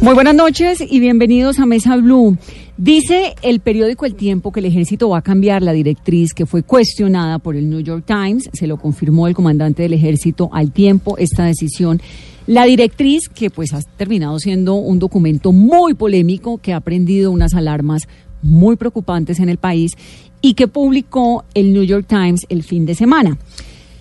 Muy buenas noches y bienvenidos a Mesa Blue. Dice el periódico El Tiempo que el ejército va a cambiar la directriz que fue cuestionada por el New York Times. Se lo confirmó el comandante del ejército al tiempo esta decisión. La directriz que pues ha terminado siendo un documento muy polémico que ha prendido unas alarmas muy preocupantes en el país y que publicó el New York Times el fin de semana.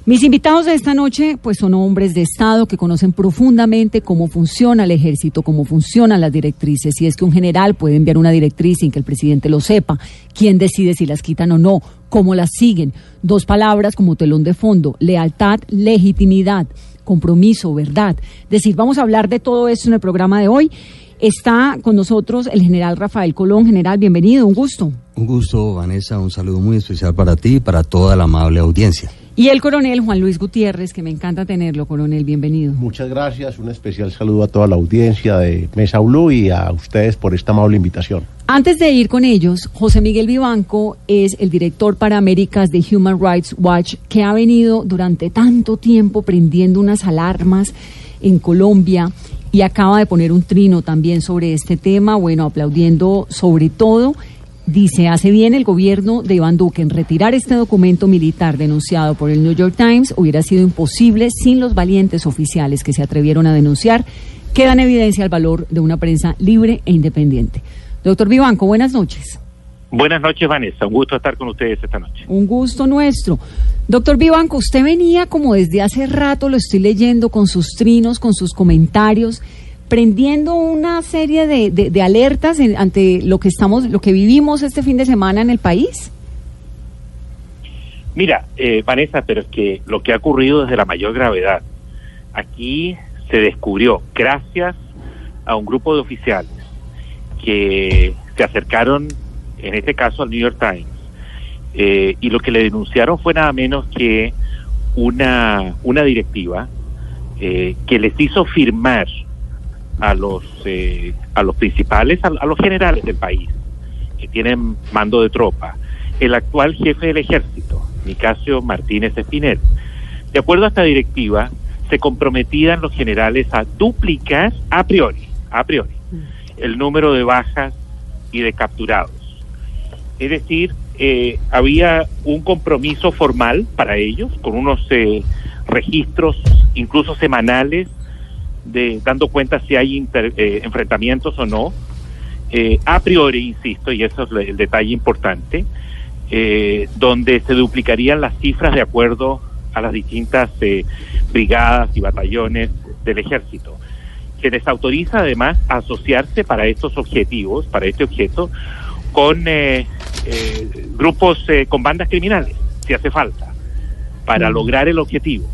Mis invitados de esta noche pues son hombres de Estado que conocen profundamente cómo funciona el ejército, cómo funcionan las directrices, si es que un general puede enviar una directriz sin que el presidente lo sepa, quién decide si las quitan o no, cómo las siguen. Dos palabras como telón de fondo, lealtad, legitimidad, compromiso, verdad. Es decir, vamos a hablar de todo esto en el programa de hoy. Está con nosotros el general Rafael Colón. General, bienvenido, un gusto. Un gusto, Vanessa, un saludo muy especial para ti y para toda la amable audiencia. Y el coronel Juan Luis Gutiérrez, que me encanta tenerlo, coronel, bienvenido. Muchas gracias, un especial saludo a toda la audiencia de Mesa Blue y a ustedes por esta amable invitación. Antes de ir con ellos, José Miguel Vivanco es el director para Américas de Human Rights Watch, que ha venido durante tanto tiempo prendiendo unas alarmas en Colombia y acaba de poner un trino también sobre este tema, bueno, aplaudiendo sobre todo Dice, hace bien el gobierno de Iván Duque en retirar este documento militar denunciado por el New York Times. Hubiera sido imposible sin los valientes oficiales que se atrevieron a denunciar. Queda en evidencia el valor de una prensa libre e independiente. Doctor Vivanco, buenas noches. Buenas noches, Vanessa. Un gusto estar con ustedes esta noche. Un gusto nuestro. Doctor Vivanco, usted venía como desde hace rato, lo estoy leyendo, con sus trinos, con sus comentarios prendiendo una serie de, de, alertas ante lo que estamos, lo que vivimos este fin de semana en el país? Mira, eh, Vanessa, pero es que lo que ha ocurrido es de la mayor gravedad. Aquí se descubrió, gracias a un grupo de oficiales que se acercaron, en este caso al New York Times, eh, y lo que le denunciaron fue nada menos que una, una directiva eh, que les hizo firmar a los eh, a los principales, a, los generales del país que tienen mando de tropa, el actual jefe del ejército, Nicasio Martínez Espinel. De acuerdo a esta directiva, se comprometían los generales a duplicar a priori, a priori, el número de bajas y de capturados. Es decir, eh, había un compromiso formal para ellos, con unos eh, registros incluso semanales de dando cuenta si hay eh, enfrentamientos o no. Eh, a priori, insisto, y eso es el detalle importante, eh, donde se duplicarían las cifras de acuerdo a las distintas brigadas y batallones del ejército. Se les autoriza además a asociarse para estos objetivos, para este objeto, con grupos, con bandas criminales, si hace falta, para lograr el objetivo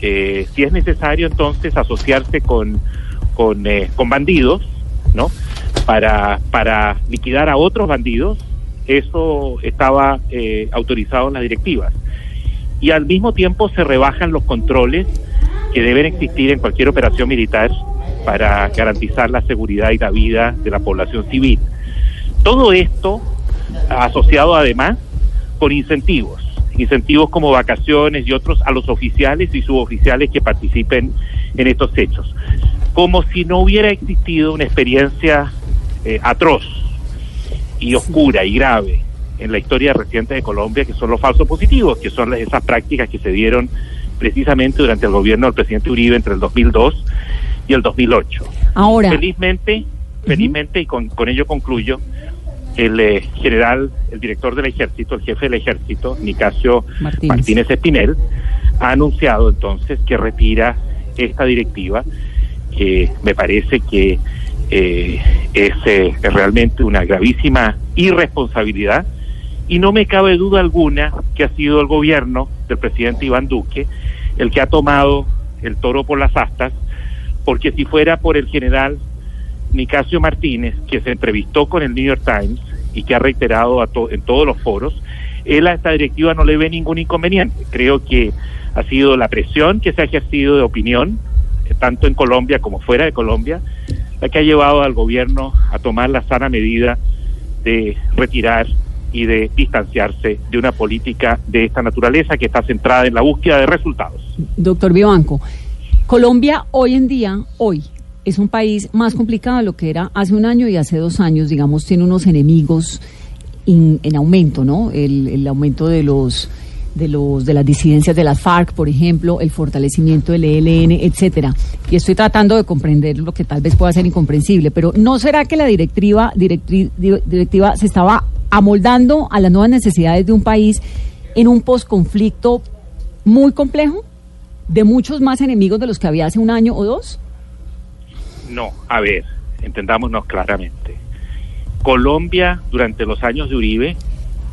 si es necesario entonces asociarse con, con, eh, con bandidos, ¿no? Para, para liquidar a otros bandidos, eso estaba eh, autorizado en las directivas. Y al mismo tiempo se rebajan los controles que deben existir en cualquier operación militar para garantizar la seguridad y la vida de la población civil. Todo esto asociado además con incentivos incentivos como vacaciones y otros a los oficiales y suboficiales que participen en estos hechos. Como si no hubiera existido una experiencia eh, atroz y oscura y grave en la historia reciente de Colombia, que son los falsos positivos, que son esas prácticas que se dieron precisamente durante el gobierno del presidente Uribe entre el 2002 y el 2008. Ahora. Felizmente, felizmente, y con, con ello concluyo, el eh, general, el director del ejército, el jefe del ejército, Nicasio Martínez. Espinel, ha anunciado entonces que retira esta directiva, que me parece que eh, es eh, realmente una gravísima irresponsabilidad y no me cabe duda alguna que ha sido el gobierno del presidente Iván Duque el que ha tomado el toro por las astas, porque si fuera por el general Nicasio Martínez, que se entrevistó con el New York Times y que ha reiterado a to- en todos los foros, él a esta directiva no le ve ningún inconveniente. Creo que ha sido la presión que se ha ejercido de opinión, eh, tanto en Colombia como fuera de Colombia, la que ha llevado al gobierno a tomar la sana medida de retirar y de distanciarse de una política de esta naturaleza que está centrada en la búsqueda de resultados. Doctor Vivanco, Colombia hoy en día, hoy, es un país más complicado de lo que era hace un año y hace dos años, digamos, tiene unos enemigos en aumento, ¿no? El, aumento de los de los de las disidencias de las FARC, por ejemplo, el fortalecimiento del ELN, etcétera. Y estoy tratando de comprender lo que tal vez pueda ser incomprensible, pero ¿no será que la directiva directri- di- directiva se estaba amoldando a las nuevas necesidades de un país en un posconflicto muy complejo? de muchos más enemigos de los que había hace un año o dos? No, a ver, entendámonos claramente. Colombia durante los años de Uribe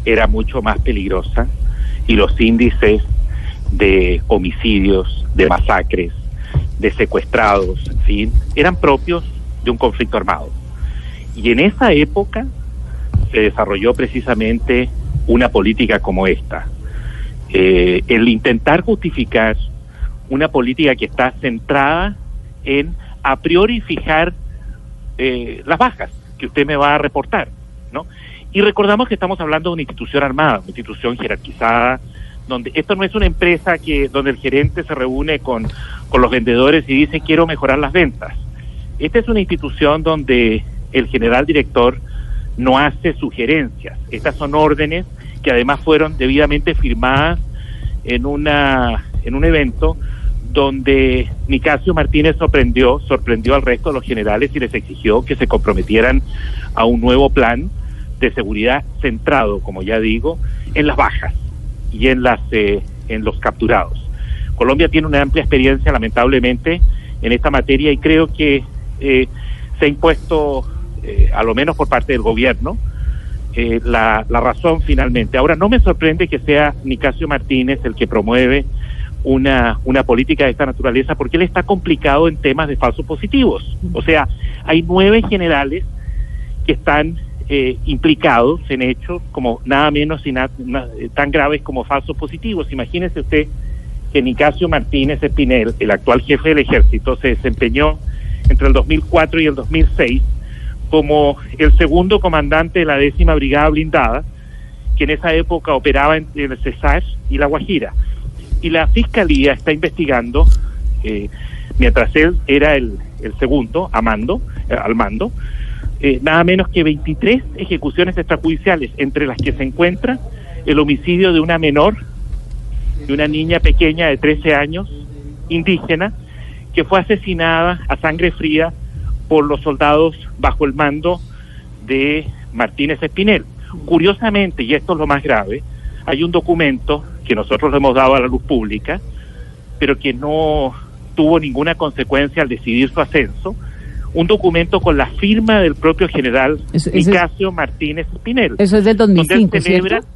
era mucho más peligrosa y los índices de homicidios, de masacres, de secuestrados, en fin, eran propios de un conflicto armado. Y en esa época se desarrolló precisamente una política como esta. Eh, el intentar justificar una política que está centrada en a priori fijar eh, las bajas que usted me va a reportar, ¿no? Y recordamos que estamos hablando de una institución armada, una institución jerarquizada, donde esto no es una empresa que donde el gerente se reúne con, con los vendedores y dice quiero mejorar las ventas. Esta es una institución donde el general director no hace sugerencias. Estas son órdenes que además fueron debidamente firmadas en una en un evento donde Nicasio Martínez sorprendió, sorprendió al resto de los generales y les exigió que se comprometieran a un nuevo plan de seguridad centrado, como ya digo, en las bajas y en las eh, en los capturados. Colombia tiene una amplia experiencia, lamentablemente, en esta materia y creo que eh, se ha impuesto, eh, a lo menos por parte del gobierno, eh, la, la razón finalmente. Ahora, no me sorprende que sea Nicasio Martínez el que promueve una, una política de esta naturaleza porque él está complicado en temas de falsos positivos. O sea, hay nueve generales que están eh, implicados en hechos como nada menos y na- tan graves como falsos positivos. Imagínese usted que Nicasio Martínez Espinel, el actual jefe del ejército, se desempeñó entre el 2004 y el 2006 como el segundo comandante de la décima brigada blindada, que en esa época operaba en, en el Cesar y La Guajira. Y la fiscalía está investigando, eh, mientras él era el, el segundo a mando, eh, al mando, eh, nada menos que 23 ejecuciones extrajudiciales, entre las que se encuentra el homicidio de una menor, de una niña pequeña de 13 años, indígena, que fue asesinada a sangre fría por los soldados bajo el mando de Martínez Espinel. Curiosamente, y esto es lo más grave, hay un documento que nosotros le hemos dado a la luz pública, pero que no tuvo ninguna consecuencia al decidir su ascenso, un documento con la firma del propio general Eso- Nicasio Martínez Espinel Eso es del donde él 2005, celebra, ¿cierto?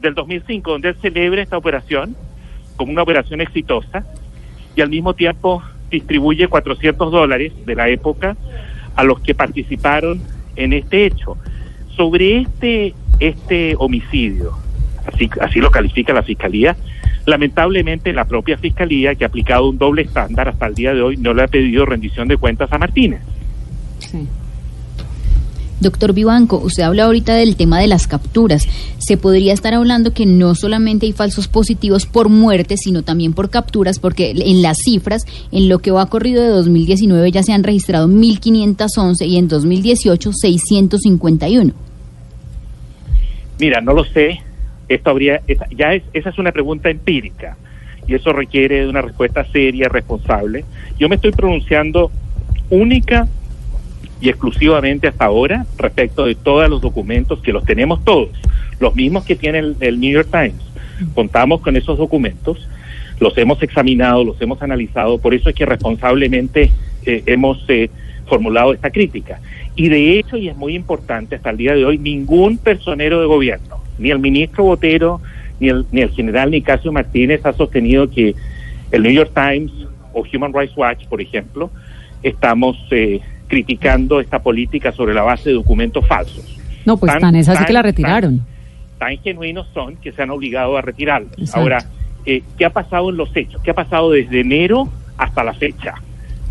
del 2005, donde él celebra esta operación como una operación exitosa y al mismo tiempo distribuye 400 dólares de la época a los que participaron en este hecho. Sobre este, este homicidio, así, así lo califica la Fiscalía, lamentablemente la propia Fiscalía, que ha aplicado un doble estándar hasta el día de hoy, no le ha pedido rendición de cuentas a Martínez. Sí. Doctor Vivanco, usted habla ahorita del tema de las capturas. Se podría estar hablando que no solamente hay falsos positivos por muerte, sino también por capturas, porque en las cifras, en lo que va corrido de 2019 ya se han registrado 1.511 y en 2018 651. Mira, no lo sé. Esto habría, esa, ya es, esa es una pregunta empírica y eso requiere de una respuesta seria, responsable. Yo me estoy pronunciando única y exclusivamente hasta ahora respecto de todos los documentos que los tenemos todos, los mismos que tiene el, el New York Times. Contamos con esos documentos, los hemos examinado, los hemos analizado, por eso es que responsablemente eh, hemos eh, formulado esta crítica. Y de hecho, y es muy importante hasta el día de hoy, ningún personero de gobierno, ni el ministro Botero, ni el, ni el general Nicasio Martínez ha sostenido que el New York Times o Human Rights Watch, por ejemplo, estamos eh, criticando esta política sobre la base de documentos falsos. No, pues Tan- tan es así tan- que la retiraron. Tan genuinos son que se han obligado a retirarlos. Exacto. Ahora, eh, ¿qué ha pasado en los hechos? ¿Qué ha pasado desde enero hasta la fecha?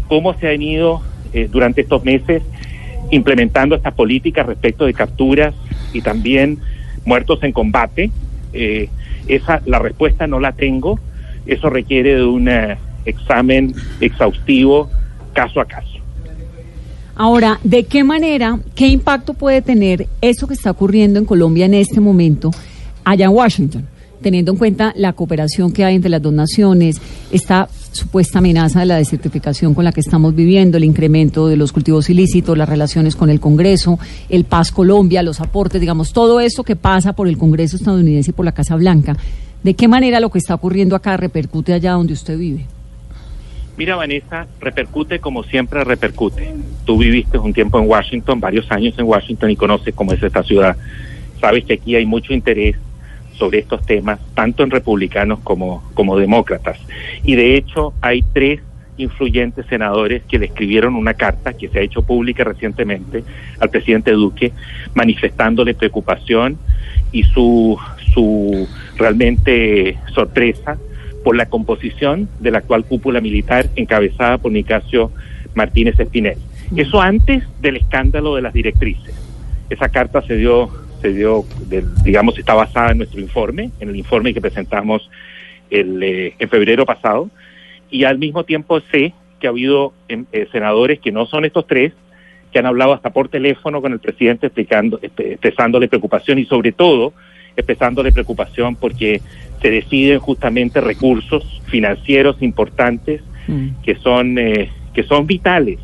¿Cómo se han ido eh, durante estos meses implementando estas políticas respecto de capturas y también muertos en combate? Eh, esa la respuesta no la tengo. Eso requiere de un eh, examen exhaustivo caso a caso. Ahora, ¿de qué manera, qué impacto puede tener eso que está ocurriendo en Colombia en este momento allá en Washington? Teniendo en cuenta la cooperación que hay entre las dos naciones, esta supuesta amenaza de la desertificación con la que estamos viviendo, el incremento de los cultivos ilícitos, las relaciones con el Congreso, el Paz Colombia, los aportes, digamos, todo esto que pasa por el Congreso estadounidense y por la Casa Blanca. ¿De qué manera lo que está ocurriendo acá repercute allá donde usted vive? Mira, Vanessa, repercute como siempre repercute. Tú viviste un tiempo en Washington, varios años en Washington y conoces cómo es esta ciudad. Sabes que aquí hay mucho interés sobre estos temas, tanto en republicanos como, como demócratas. Y de hecho hay tres influyentes senadores que le escribieron una carta que se ha hecho pública recientemente al presidente Duque, manifestándole preocupación y su, su realmente sorpresa por la composición de la actual cúpula militar encabezada por Nicasio Martínez Espinel. Eso antes del escándalo de las directrices. Esa carta se dio, se dio, del- digamos, está basada en nuestro informe, en el informe que presentamos el, eh, en febrero pasado, y al mismo tiempo sé que ha habido em, eh, senadores que no son estos tres, que han hablado hasta por teléfono con el presidente explicando, expresándole preocupación y sobre todo expresándole preocupación porque se deciden justamente recursos financieros importantes que son eh, que son vitales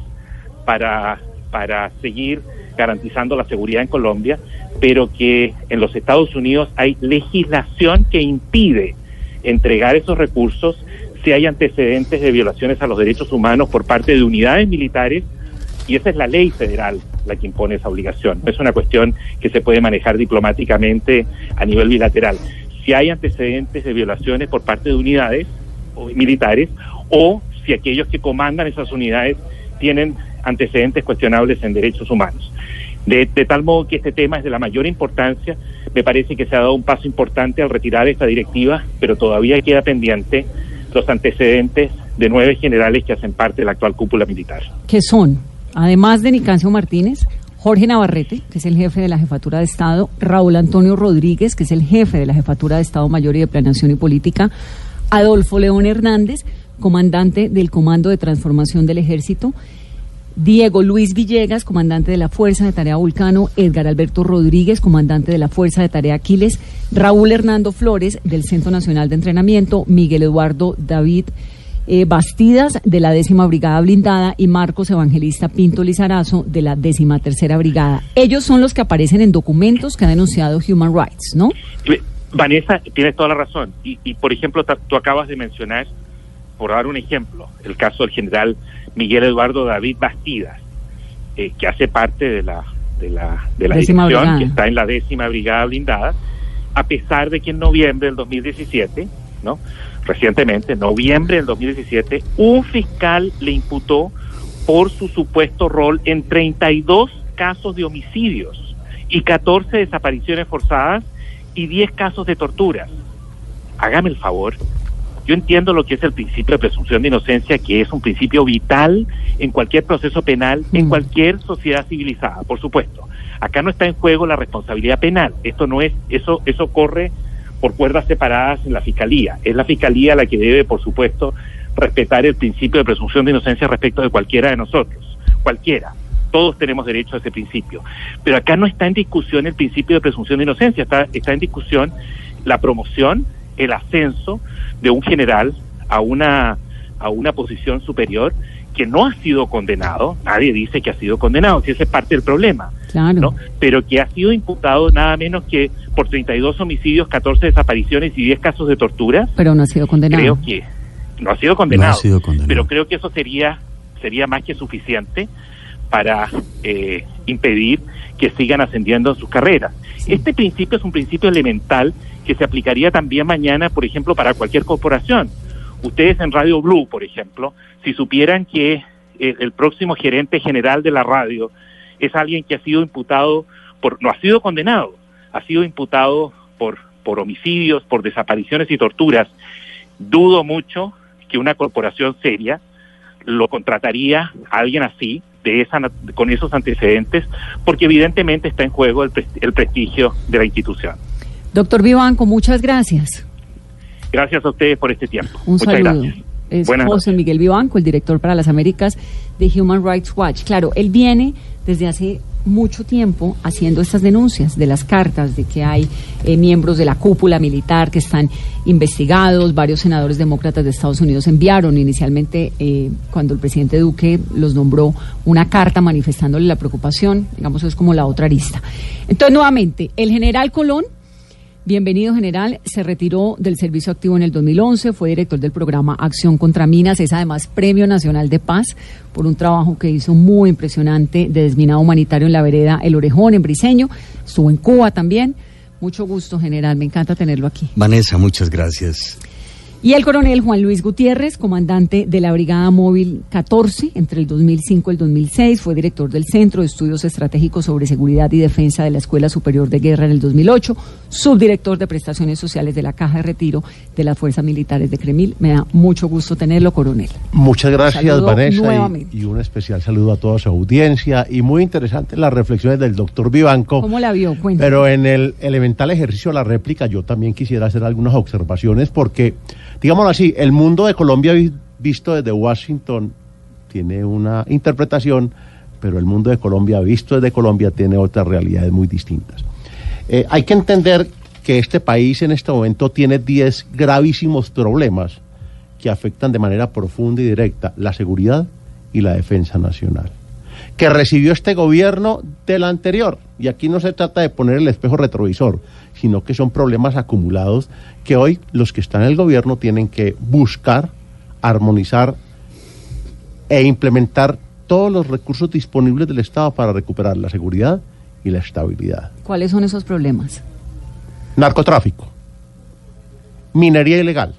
para para seguir garantizando la seguridad en Colombia, pero que en los Estados Unidos hay legislación que impide entregar esos recursos si hay antecedentes de violaciones a los derechos humanos por parte de unidades militares y esa es la ley federal la que impone esa obligación. No es una cuestión que se puede manejar diplomáticamente a nivel bilateral. Si hay antecedentes de violaciones por parte de unidades militares o si aquellos que comandan esas unidades tienen antecedentes cuestionables en derechos humanos. De, de tal modo que este tema es de la mayor importancia. Me parece que se ha dado un paso importante al retirar esta directiva, pero todavía queda pendiente los antecedentes de nueve generales que hacen parte de la actual cúpula militar. que son, además de Nicancio Martínez, Jorge Navarrete, que es el jefe de la Jefatura de Estado, Raúl Antonio Rodríguez, que es el jefe de la Jefatura de Estado Mayor y de Planeación y Política, Adolfo León Hernández, comandante del Comando de Transformación del Ejército, Diego Luis Villegas, comandante de la Fuerza de Tarea Vulcano, Edgar Alberto Rodríguez, comandante de la Fuerza de Tarea Aquiles, Raúl Hernando Flores, del Centro Nacional de Entrenamiento, Miguel Eduardo David eh, Bastidas, de la décima Brigada Blindada, y Marcos Evangelista Pinto Lizarazo, de la décima tercera Brigada. Ellos son los que aparecen en documentos que ha denunciado Human Rights, ¿no? Vanessa, tienes toda la razón. Y, y, por ejemplo, tú acabas de mencionar, por dar un ejemplo, el caso del general Miguel Eduardo David Bastidas, eh, que hace parte de la, de la, de la dirección, brigada. que está en la décima brigada blindada, a pesar de que en noviembre del 2017, ¿no? Recientemente, en noviembre del 2017, un fiscal le imputó por su supuesto rol en 32 casos de homicidios y 14 desapariciones forzadas y 10 casos de torturas. Hágame el favor. Yo entiendo lo que es el principio de presunción de inocencia, que es un principio vital en cualquier proceso penal, en cualquier sociedad civilizada, por supuesto. Acá no está en juego la responsabilidad penal. Esto no es, eso, eso corre por cuerdas separadas en la fiscalía. Es la fiscalía la que debe, por supuesto, respetar el principio de presunción de inocencia respecto de cualquiera de nosotros. Cualquiera. Todos tenemos derecho a ese principio. Pero acá no está en discusión el principio de presunción de inocencia, está, está en discusión la promoción, el ascenso de un general a una, a una posición superior que no ha sido condenado, nadie dice que ha sido condenado, si ese es parte del problema, Claro. ¿no? Pero que ha sido imputado nada menos que por 32 homicidios, 14 desapariciones y 10 casos de tortura, Pero no ha sido condenado. creo que no ha sido condenado, No ha sido condenado. pero creo que eso sería sería más que suficiente para eh, impedir que sigan ascendiendo en sus carreras. Este principio es un principio elemental que se aplicaría también mañana, por ejemplo, para cualquier corporación. Ustedes en Radio Blue, por ejemplo, si supieran que el, el próximo gerente general de la radio es alguien que ha sido imputado por, no ha sido condenado, ha sido imputado por, por homicidios, por desapariciones y torturas, dudo mucho que una corporación seria lo contrataría a alguien así, de esa, con esos antecedentes, porque evidentemente está en juego el, el prestigio de la institución. Doctor Vivanco, muchas gracias. Gracias a ustedes por este tiempo. Un Muchas saludo. gracias. Es Buenas José noches. Miguel Vivanco, el director para las Américas de Human Rights Watch. Claro, él viene desde hace mucho tiempo haciendo estas denuncias de las cartas de que hay eh, miembros de la cúpula militar que están investigados. Varios senadores demócratas de Estados Unidos enviaron inicialmente, eh, cuando el presidente Duque los nombró, una carta manifestándole la preocupación. Digamos, es como la otra arista. Entonces, nuevamente, el general Colón Bienvenido, general. Se retiró del servicio activo en el 2011, fue director del programa Acción contra Minas, es además Premio Nacional de Paz por un trabajo que hizo muy impresionante de desminado humanitario en la vereda El Orejón, en Briseño. Estuvo en Cuba también. Mucho gusto, general. Me encanta tenerlo aquí. Vanessa, muchas gracias. Y el coronel Juan Luis Gutiérrez, comandante de la Brigada Móvil 14 entre el 2005 y el 2006, fue director del Centro de Estudios Estratégicos sobre Seguridad y Defensa de la Escuela Superior de Guerra en el 2008, subdirector de Prestaciones Sociales de la Caja de Retiro de las Fuerzas Militares de Cremil. Me da mucho gusto tenerlo, coronel. Muchas gracias, Saludo Vanessa, y, y un especial saludo a toda su audiencia. Y muy interesante las reflexiones del doctor Vivanco. ¿Cómo la vio? Cuéntame. Pero en el elemental ejercicio de la réplica yo también quisiera hacer algunas observaciones porque, digámoslo así, el mundo de Colombia vi- visto desde Washington tiene una interpretación, pero el mundo de Colombia visto desde Colombia tiene otras realidades muy distintas. Eh, hay que entender que este país en este momento tiene 10 gravísimos problemas que afectan de manera profunda y directa la seguridad y la defensa nacional que recibió este gobierno del anterior. Y aquí no se trata de poner el espejo retrovisor, sino que son problemas acumulados que hoy los que están en el gobierno tienen que buscar, armonizar e implementar todos los recursos disponibles del Estado para recuperar la seguridad y la estabilidad. ¿Cuáles son esos problemas? Narcotráfico, minería ilegal,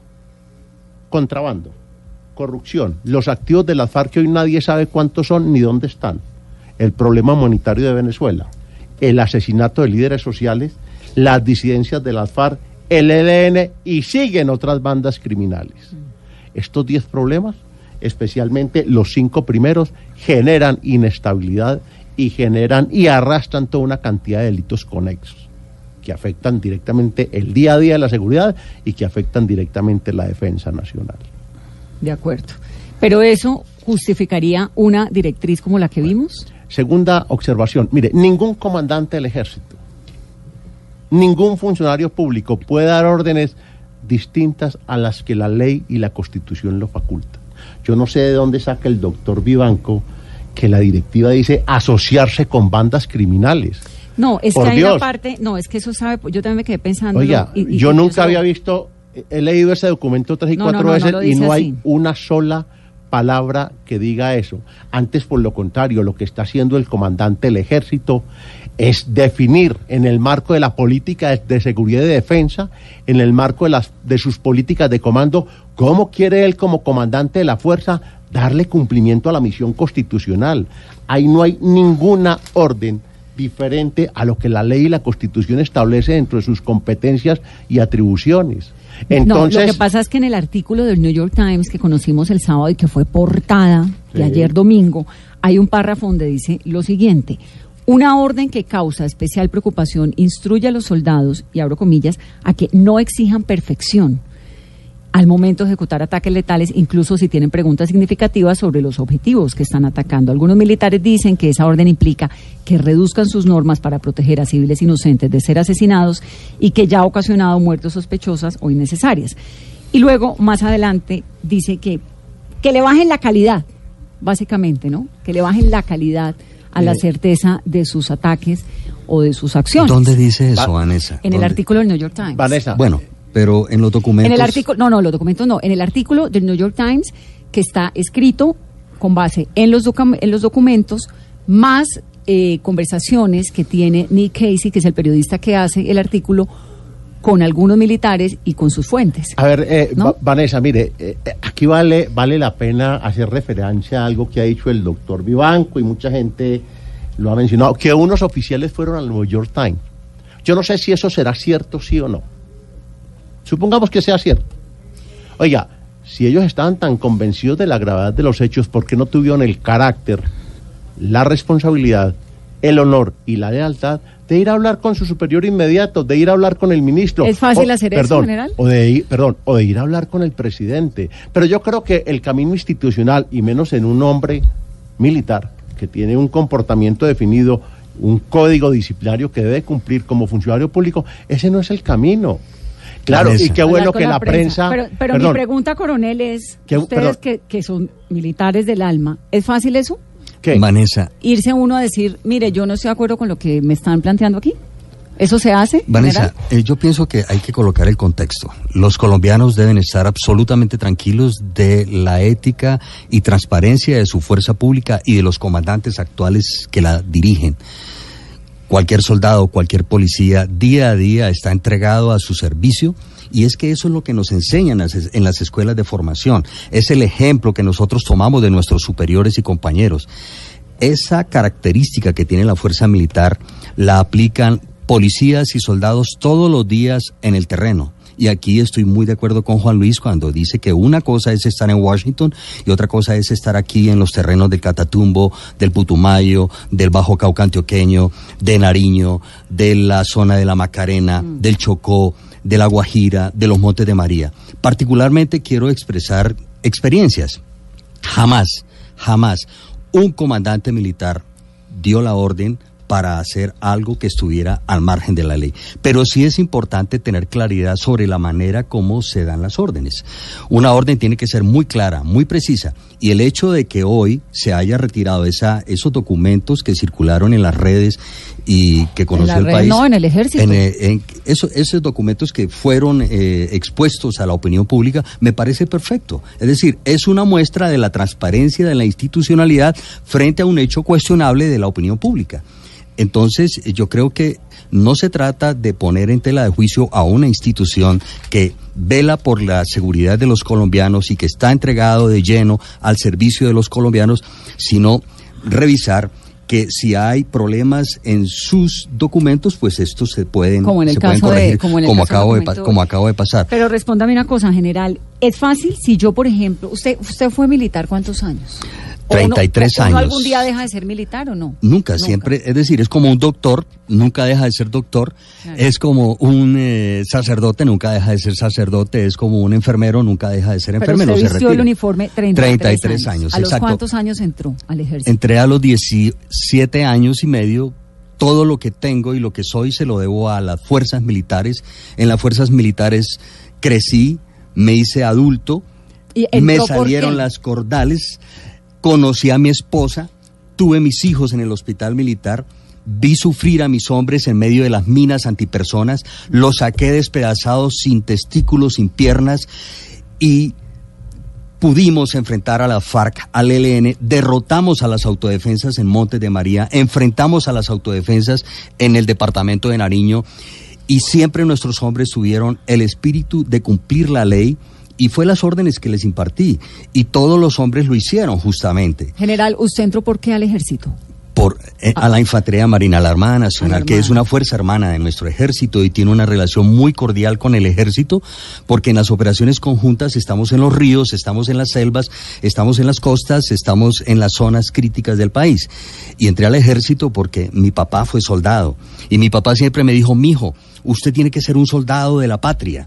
contrabando, corrupción, los activos de las FARC que hoy nadie sabe cuántos son ni dónde están, el problema humanitario de Venezuela, el asesinato de líderes sociales, las disidencias de las FARC, el ELN y siguen otras bandas criminales. Estos 10 problemas, especialmente los cinco primeros, generan inestabilidad y generan y arrastran toda una cantidad de delitos conexos que afectan directamente el día a día de la seguridad y que afectan directamente la defensa nacional. De acuerdo. Pero eso justificaría una directriz como la que vimos. Segunda observación, mire, ningún comandante del ejército, ningún funcionario público puede dar órdenes distintas a las que la ley y la constitución lo facultan. Yo no sé de dónde saca el doctor Vivanco que la directiva dice asociarse con bandas criminales. No, es Por que hay una Dios. parte, no, es que eso sabe, yo también me quedé pensando. Oiga, y- y- yo nunca había visto, he leído ese documento tres y No, cuatro no, no, no veces y no hay así. una sola palabra que diga eso. Antes, por lo contrario, lo que está haciendo el comandante del ejército es definir en el marco de la política de, de seguridad y defensa, en el marco de, las, de sus políticas de comando, cómo quiere él como comandante de la fuerza darle cumplimiento a la misión constitucional. Ahí no hay ninguna orden diferente a lo que la ley y la constitución establece dentro de sus competencias y atribuciones. Entonces, no, lo que pasa es que en el artículo del New York Times que conocimos el sábado y que fue portada de ayer domingo, hay un párrafo donde dice lo siguiente. Una orden que causa especial preocupación instruye a los soldados, y abro comillas, a que no exijan perfección al momento de ejecutar ataques letales, incluso si tienen preguntas significativas sobre los objetivos que están atacando. Algunos militares dicen que esa orden implica que reduzcan sus normas para proteger a civiles inocentes de ser asesinados y que ya ha ocasionado muertes sospechosas o innecesarias. Y luego, más adelante, dice que, que le bajen la calidad, básicamente, ¿no? Que le bajen la calidad a la Eh. certeza de sus ataques o de sus acciones. ¿Dónde dice eso, Va- Vanessa? En el artículo del New York Times. Vanessa, Bueno, pero en los documentos. En el artículo, no, no, los documentos no. En el artículo del New York Times que está escrito con base en los, docu- en los documentos, más eh, conversaciones que tiene Nick Casey, que es el periodista que hace el artículo, con algunos militares y con sus fuentes. A ver, eh, ¿No? Va- Vanessa, mire, eh, eh, aquí vale, vale la pena hacer referencia a algo que ha dicho el doctor Vivanco y mucha gente lo ha mencionado, que unos oficiales fueron al New York Times. Yo no sé si eso será cierto, sí o no. Supongamos que sea cierto. Oiga, si ellos estaban tan convencidos de la gravedad de los hechos, ¿por qué no tuvieron el carácter, la responsabilidad, el honor y la lealtad de ir a hablar con su superior inmediato, de ir a hablar con el ministro? ¿Es fácil O- hacer eso, perdón, general? O de ir, perdón, o de ir a hablar con el presidente. Pero yo creo que el camino institucional, y menos en un hombre militar que tiene un comportamiento definido, un código disciplinario que debe cumplir como funcionario público, ese no es el camino. Claro, y qué bueno que la prensa. Pero, pero mi pregunta, coronel, es, Que- ustedes que, que son militares del alma, ¿es fácil eso? ¿qué? Vanessa, Irse uno a decir, mire, yo no estoy de acuerdo con lo que me están planteando aquí. ¿Eso se hace? Vanessa, eh, yo pienso que hay que colocar el contexto. Los colombianos deben estar absolutamente tranquilos de la ética y transparencia de su fuerza pública y de los comandantes actuales que la dirigen. Cualquier soldado, cualquier policía, día a día está entregado a su servicio y es que eso es lo que nos enseñan en las escuelas de formación. Es el ejemplo que nosotros tomamos de nuestros superiores y compañeros. Esa característica que tiene la fuerza militar la aplican policías y soldados todos los días en el terreno. Y aquí estoy muy de acuerdo con Juan Luis cuando dice que una cosa es estar en Washington y otra cosa es estar aquí en los terrenos del Catatumbo, del Putumayo, del Bajo Cauca Antioqueño, de Nariño, de la zona de la Macarena, del Chocó, de la Guajira, de los Montes de María. Particularmente quiero expresar experiencias. Jamás, jamás un comandante militar dio la orden para hacer algo que estuviera al margen de la ley. Pero sí es importante tener claridad sobre la manera como se dan las órdenes. Una orden tiene que ser muy clara, muy precisa. Y el hecho de que hoy se haya retirado esa, esos documentos que circularon en las redes y que conoció el red, país. no, en el ejército. en, eh, en eso- esos documentos que fueron eh, expuestos a la opinión pública me parece perfecto. Es decir, es una muestra de la transparencia de la institucionalidad frente a un hecho cuestionable de la opinión pública. Entonces, eh, yo creo que no se trata de poner en tela de juicio a una institución que vela por la seguridad de los colombianos y que está entregado de lleno al servicio de los colombianos, sino revisar que si hay problemas en sus documentos, pues estos se pueden, Como en el se pueden caso de- corregir, como en el como caso del acabo de, como acabo de pasar. Pero respóndame una cosa, general. ¿Es fácil si yo, por ejemplo, usted usted fue militar cuántos años? ¿O uno- 33 o uno años. algún día deja de ser militar o no? Nunca, siempre, es decir, es como un doctor, nunca deja de ser doctor, Claro. es como un eh, sacerdote, nunca deja de ser sacerdote, es como un enfermero, nunca deja de ser Pero enfermero. usted se vistió el uniforme 33, 33 años, ¿A los exacto. cuántos años entró al ejército? Entré a los 17 años y medio. Todo lo que tengo y lo que soy se lo debo a las fuerzas militares. En las fuerzas militares crecí, me hice adulto, ¿Y me salieron las cordales, conocí a mi esposa, tuve mis hijos en el hospital militar, vi sufrir a mis hombres en medio de las minas antipersonas, los saqué despedazados sin testículos, sin piernas y pudimos enfrentar a la FARC, al ELN, derrotamos a las autodefensas en Montes de María, enfrentamos a las autodefensas en el departamento de Nariño y siempre nuestros hombres tuvieron el espíritu de cumplir la ley y fue las órdenes que les impartí y todos los hombres lo hicieron justamente General, ¿usted entró por qué al ejército? por eh, a la Infantería Marina, la Armada Nacional, que es una fuerza hermana de nuestro ejército y tiene una relación muy cordial con el ejército, porque en las operaciones conjuntas estamos en los ríos, estamos en las selvas, estamos en las costas, estamos en las zonas críticas del país. Y entré al ejército porque mi papá fue soldado y mi papá siempre me dijo, mijo, usted tiene que ser un soldado de la patria.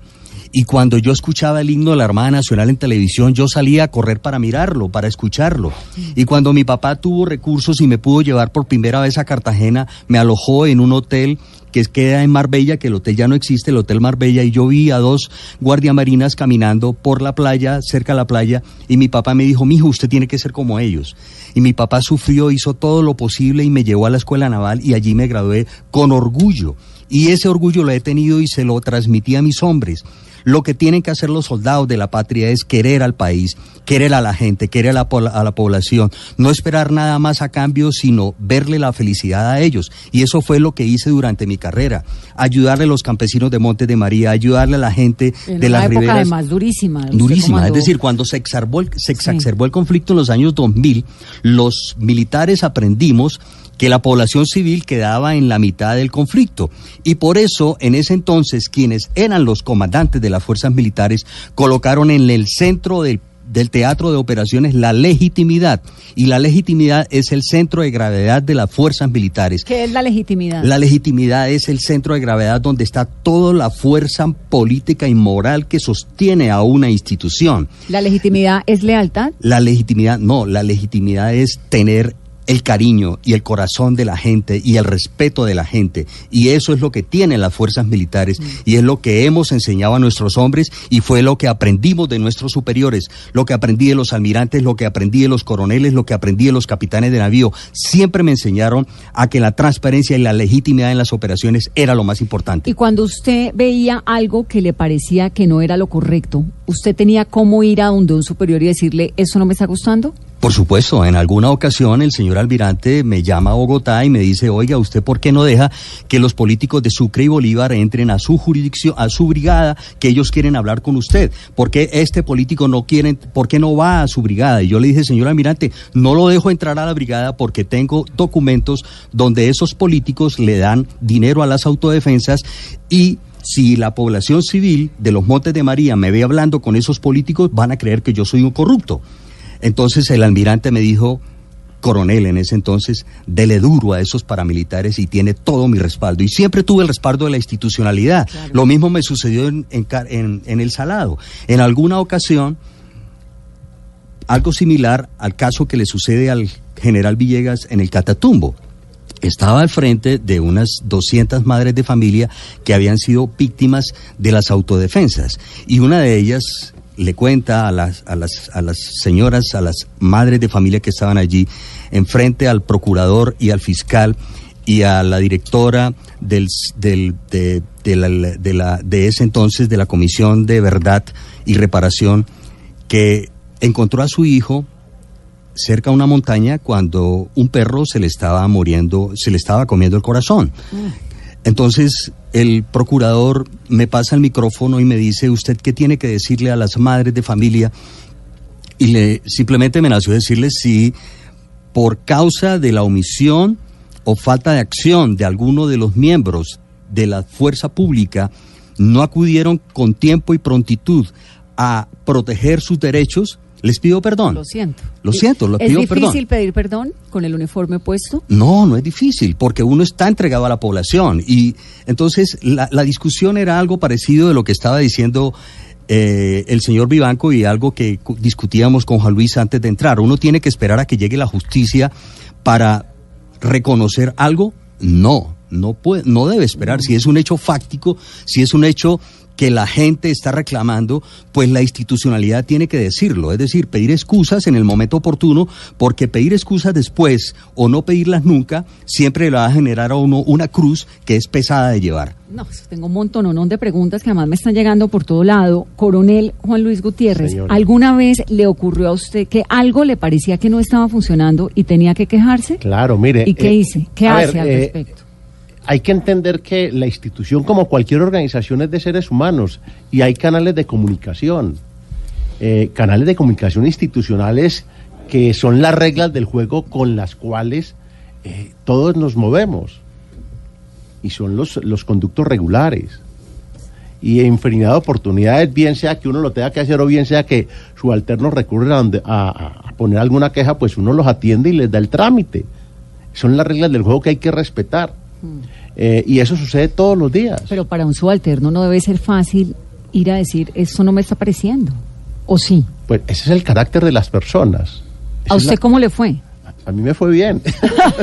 Y cuando yo escuchaba el himno de la Armada Nacional en televisión, yo salía a correr para mirarlo, para escucharlo. Y cuando mi papá tuvo recursos y me pudo llevar por primera vez a Cartagena, me alojó en un hotel que queda en Marbella, que el hotel ya no existe, el Hotel Marbella, y yo vi a dos guardiamarinas caminando por la playa, cerca de la playa, y mi papá me dijo, mijo, usted tiene que ser como ellos. Y mi papá sufrió, hizo todo lo posible y me llevó a la escuela naval y allí me gradué con orgullo. Y ese orgullo lo he tenido y se lo transmití a mis hombres. Lo que tienen que hacer los soldados de la patria es querer al país, querer a la gente, querer a la, po- a la población, no esperar nada más a cambio, sino verle la felicidad a ellos. Y eso fue lo que hice durante mi carrera, ayudarle a los campesinos de Montes de María, ayudarle a la gente En de las época riberas además durísima. Durísima. Es decir, cuando se exacerbó, el, se exacerbó el conflicto en los años 2000, los militares aprendimos que la población civil quedaba en la mitad del conflicto. Y por eso, en ese entonces, quienes eran los comandantes de las fuerzas militares colocaron en el centro del del teatro de operaciones la legitimidad y la legitimidad es el centro de gravedad de las fuerzas militares ¿Qué es la legitimidad? la legitimidad es el centro de gravedad donde está toda la fuerza política y moral que sostiene a una institución. ¿La legitimidad es lealtad? La legitimidad, no, la legitimidad es tener el cariño y el corazón de la gente y el respeto de la gente. Y eso es lo que tienen las fuerzas militares y es lo que hemos enseñado a nuestros hombres y fue lo que aprendimos de nuestros superiores, lo que aprendí de los almirantes, lo que aprendí de los coroneles, lo que aprendí de los capitanes de navío. Siempre me enseñaron a que la transparencia y la legitimidad en las operaciones era lo más importante. Y cuando usted veía algo que le parecía que no era lo correcto, ¿usted tenía cómo ir a donde un superior y decirle, eso no me está gustando? Por supuesto, en alguna ocasión el señor almirante me llama a Bogotá y me dice, oiga, ¿usted por qué no deja que los políticos de Sucre y Bolívar entren a su jurisdicción, a su brigada, que ellos quieren hablar con usted? ¿Por qué este político no quiere, por qué no va a su brigada? Y yo le dije, señor almirante, no lo dejo entrar a la brigada porque tengo documentos donde esos políticos le dan dinero a las autodefensas y si la población civil de los Montes de María me ve hablando con esos políticos, van a creer que yo soy un corrupto. Entonces el almirante me dijo, coronel en ese entonces, dele duro a esos paramilitares y tiene todo mi respaldo. Y siempre tuve el respaldo de la institucionalidad. Lo mismo me sucedió en, en Ca- en- en El Salado. En alguna ocasión, algo similar al caso que le sucede al general Villegas en el Catatumbo. Estaba al frente de unas 200 madres de familia que habían sido víctimas de las autodefensas. Y una de ellas le cuenta a las, a las, a las señoras, a las madres de familia que estaban allí, enfrente al procurador y al fiscal y a la directora del, del- de, de la, de, la- de ese entonces de la Comisión de Verdad y Reparación, que encontró a su hijo cerca a una montaña cuando un perro se le estaba muriendo, se le estaba comiendo el corazón. Entonces el procurador me pasa el micrófono y me dice, ¿usted qué tiene que decirle a las madres de familia? Y le simplemente me nació decirle si por causa de la omisión o falta de acción de alguno de los miembros de la fuerza pública no acudieron con tiempo y prontitud a proteger sus derechos, les pido perdón. Lo siento. Lo siento, lo ¿Es pido difícil perdón. pedir perdón con el uniforme puesto? No, no es difícil, porque uno está entregado a la población. Y entonces la, la discusión era algo parecido de lo que estaba diciendo eh, el señor Vivanco y algo que cu- discutíamos con Juan Luis antes de entrar. Uno tiene que esperar a que llegue la justicia para reconocer algo. No, no puede, no debe esperar. Si es un hecho fáctico, si es un hecho que la gente está reclamando, pues la institucionalidad tiene que decirlo, es decir, pedir excusas en el momento oportuno, porque pedir excusas después o no pedirlas nunca, siempre le va a generar a uno una cruz que es pesada de llevar. No, tengo un montón de preguntas que además me están llegando por todo lado. Coronel Juan Luis Gutiérrez, Señora. ¿alguna vez le ocurrió a usted que algo le parecía que no estaba funcionando y tenía que quejarse? Claro, mire. ¿Y qué eh, hice? ¿Qué hace ver, al eh, respecto? Hay que entender que la institución, como cualquier organización, es de seres humanos y hay canales de comunicación. Eh, canales de comunicación institucionales que son las reglas del juego con las cuales eh, todos nos movemos. Y son los, los conductos regulares. Y infinidad de oportunidades, bien sea que uno lo tenga que hacer o bien sea que subalternos recurren a- a poner alguna queja, pues uno los atiende y les da el trámite. Son las reglas del juego que hay que respetar. Eh, y eso sucede todos los días. Pero para un subalterno no debe ser fácil ir a decir, esto no me está pareciendo. ¿O sí? Pues ese es el carácter de las personas. ¿A usted la- cómo le fue? A mí me fue bien.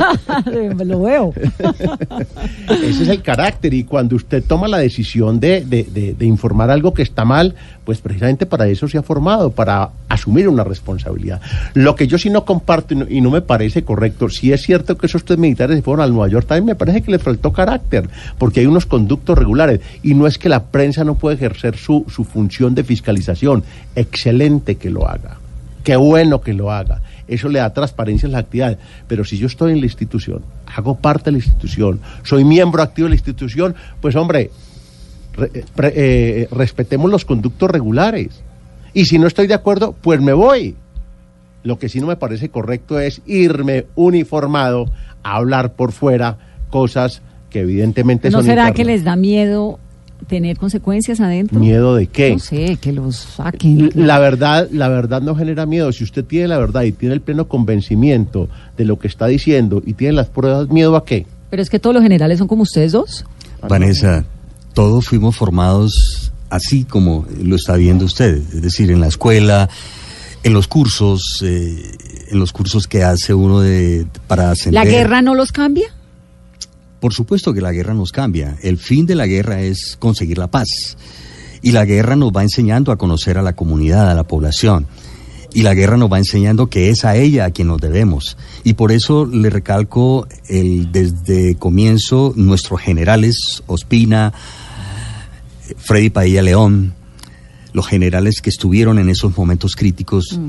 Lo veo. Ese es el carácter y cuando usted toma la decisión de, de- de- de informar algo que está mal, pues precisamente para eso se ha formado, para asumir una responsabilidad. Lo que yo sí no comparto y no, y no me parece correcto, si es cierto que esos tres militares se fueron al Nueva York Times, me parece que les faltó carácter, porque hay unos conductos regulares y no es que la prensa no puede ejercer su, su función de fiscalización. Excelente que lo haga. Qué bueno que lo haga. Eso le da transparencia a las actividades. Pero si yo estoy en la institución, hago parte de la institución, soy miembro activo de la institución, pues hombre, re- eh, pre- eh, respetemos los conductos regulares. Y si no estoy de acuerdo, pues me voy. Lo que sí no me parece correcto es irme uniformado a hablar por fuera cosas que evidentemente ¿No son será internas. que les da miedo tener consecuencias adentro? miedo de qué? No sé, que los saquen. La verdad, la verdad no genera miedo. Si usted tiene la verdad y tiene el pleno convencimiento de lo que está diciendo y tiene las pruebas, ¿miedo a qué? Pero es que todos los generales son como ustedes dos. Vanessa, todos fuimos formados así como lo está viendo usted, es decir, en la escuela, en los cursos, eh, en los cursos que hace uno de para ascender. ¿La guerra no los cambia? Por supuesto que la guerra nos cambia. El fin de la guerra es conseguir la paz. Y la guerra nos va enseñando a conocer a la comunidad, a la población. Y la guerra nos va enseñando que es a ella a quien nos debemos. Y por eso le recalco el, desde comienzo nuestros generales, Ospina, Freddy Padilla León, los generales que estuvieron en esos momentos críticos,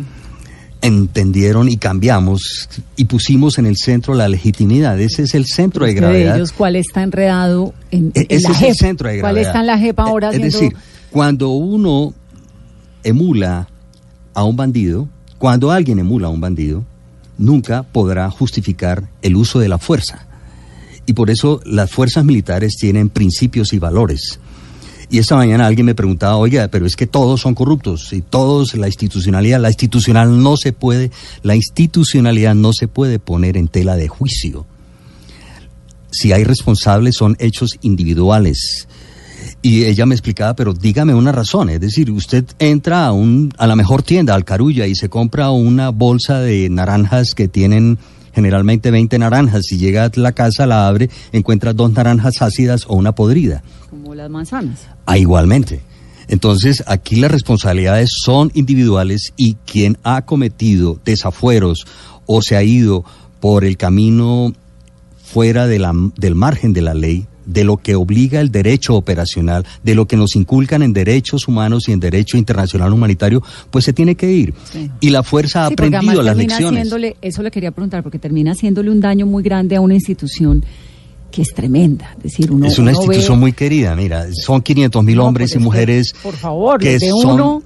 entendieron y cambiamos y pusimos en el centro la legitimidad. Ese es el centro de De gravedad. ellos, ¿cuál está enredado en, E- en Ese la es el JEP? centro de ¿Cuál gravedad. está en la JEP ahora Es decir, cuando uno emula a un bandido, cuando alguien emula a un bandido, nunca podrá justificar el uso de la fuerza. Y por eso las fuerzas militares tienen principios y valores. Y esta mañana alguien me preguntaba, oiga, pero es que todos son corruptos y todos la institucionalidad, la institucional no se puede, la institucionalidad no se puede poner en tela de juicio. Si hay responsables son hechos individuales. Y ella me explicaba, pero dígame una razón, es decir, usted entra a un a la mejor tienda, al Carulla y se compra una bolsa de naranjas que tienen generalmente 20 naranjas, si llega a la casa la abre, encuentra dos naranjas ácidas o una podrida. Como las manzanas. Ah, igualmente. Entonces, aquí las responsabilidades son individuales y quien ha cometido desafueros o se ha ido por el camino fuera de la- del margen de la ley, de lo que obliga el derecho operacional, de lo que nos inculcan en derechos humanos y en derecho internacional humanitario, pues se tiene que ir. Sí. Y la fuerza ha Sí, aprendido las lecciones. eso le quería preguntar, porque termina haciéndole un daño muy grande a una institución que es tremenda. Es decir, uno es una uno ve- institución muy querida, mira, son 500 mil hombres pero y que, mujeres por favor, que de son... uno,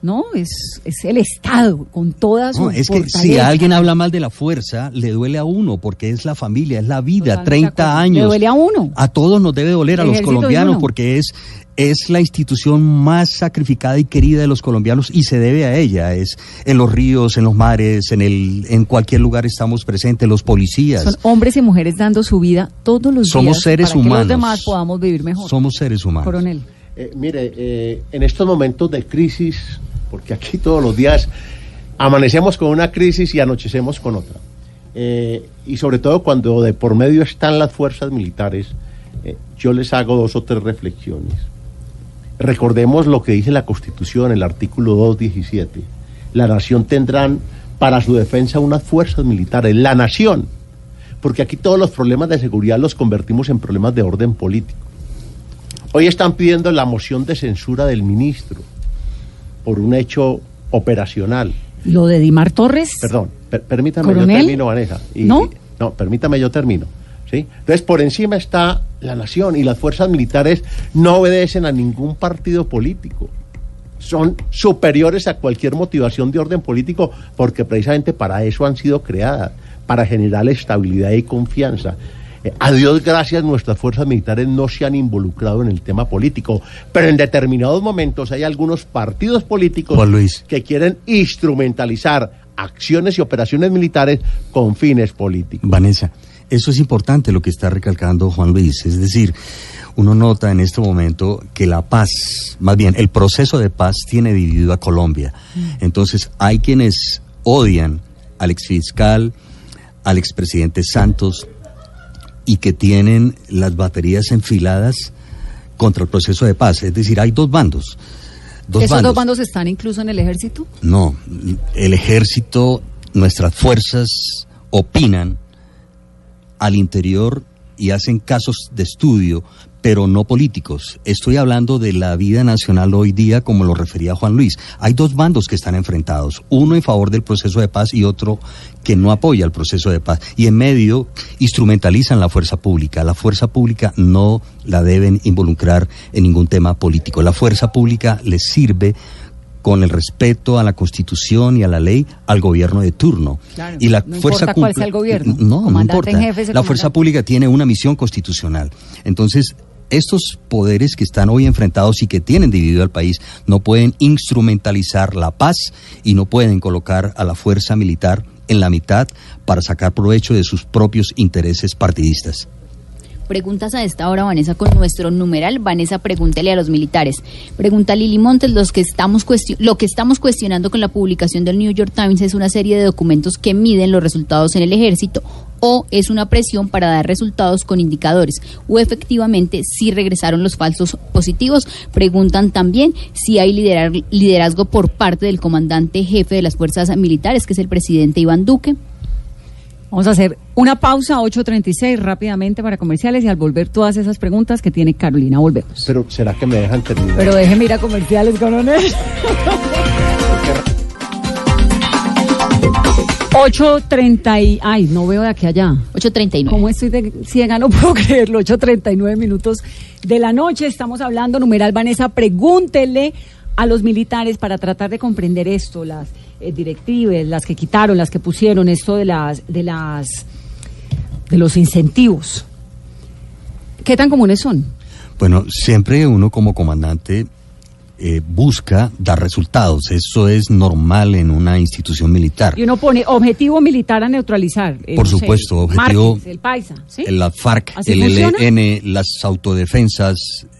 no, es, es el Estado con toda su No, es que si alguien habla mal de la fuerza, le duele a uno, porque es la familia, es la vida, Totalmente de 30 acuerdo. años. Le duele a uno. A todos nos debe doler, a El los colombianos, porque es, es la institución más sacrificada y querida de los colombianos y se debe a ella. Es en los ríos, en los mares, en, el, en cualquier lugar estamos presentes, los policías. Son hombres y mujeres dando su vida todos los Somos días seres para que humanos. los demás podamos vivir mejor. Somos seres humanos. Coronel. Eh, mire, eh, en estos momentos de crisis, porque aquí todos los días amanecemos con una crisis y anochecemos con otra, eh, y sobre todo cuando de por medio están las fuerzas militares, eh, yo les hago dos o tres reflexiones. Recordemos lo que dice la Constitución, el artículo 217. La nación tendrán para su defensa unas fuerzas militares, la nación, porque aquí todos los problemas de seguridad los convertimos en problemas de orden político. Hoy están pidiendo la moción de censura del ministro por un hecho operacional. Lo de Dimar Torres. Perdón, per- permítame, ¿Coronel? yo termino, Vanessa. Y- ¿No? no, permítame, yo termino. ¿sí? Entonces, por encima está la nación y las fuerzas militares no obedecen a ningún partido político. Son superiores a cualquier motivación de orden político porque precisamente para eso han sido creadas, para generar estabilidad y confianza. Eh, a Dios gracias, nuestras fuerzas militares no se han involucrado en el tema político, pero en determinados momentos hay algunos partidos políticos Juan Luis. que quieren instrumentalizar acciones y operaciones militares con fines políticos. Vanessa, eso es importante lo que está recalcando Juan Luis. Es decir, uno nota en este momento que la paz, más bien el proceso de paz tiene dividido a Colombia. Entonces hay quienes odian al exfiscal, al expresidente Santos y que tienen las baterías enfiladas contra el proceso de paz. Es decir, hay dos bandos. Dos ¿Esos bandos. dos bandos están incluso en el ejército? No, el ejército, nuestras fuerzas opinan al interior y hacen casos de estudio, pero no políticos. Estoy hablando de la vida nacional hoy día, como lo refería Juan Luis. Hay dos bandos que están enfrentados, uno en favor del proceso de paz y otro que no apoya el proceso de paz. Y en medio instrumentalizan la fuerza pública. La fuerza pública no la deben involucrar en ningún tema político. La fuerza pública les sirve con el respeto a la Constitución y a la ley al gobierno de turno. Claro, y la no fuerza importa cuál sea el gobierno. No, no en importa. jefe la fuerza pública tiene una misión constitucional. Entonces, estos poderes que están hoy enfrentados y que tienen dividido al país no pueden instrumentalizar la paz y no pueden colocar a la fuerza militar en la mitad para sacar provecho de sus propios intereses partidistas. Preguntas a esta hora, Vanessa, con nuestro numeral. Vanessa, pregúntele a los militares. Pregunta Lili Montes, los que estamos lo que estamos cuestionando con la publicación del New York Times es una serie de documentos que miden los resultados en el ejército o es una presión para dar resultados con indicadores o efectivamente si regresaron los falsos positivos. Preguntan también si hay liderazgo por parte del comandante jefe de las fuerzas militares, que es el presidente Iván Duque. Vamos a hacer una pausa, 8.36, rápidamente para comerciales y al volver todas esas preguntas que tiene Carolina, volvemos. Pero ¿será que me dejan terminar? Pero déjeme ir a comerciales, coronel. 8.30 y... Ay, no veo de aquí allá. 839. ¿Cómo estoy de ciega? No puedo creerlo. 8.39 minutos de la noche. Estamos hablando, numeral Vanessa, pregúntele a los militares para tratar de comprender esto, las eh, directivas, las que quitaron, las que pusieron, esto de las, de las, de los incentivos. ¿Qué tan comunes son? Bueno, siempre uno como comandante eh, busca dar resultados. Eso es normal en una institución militar. Y uno pone objetivo militar a neutralizar. eh, Por no sé, supuesto, objetivo- Márquez, el paisa, ¿sí? La FARC, ¿Así el funciona? ELN, las autodefensas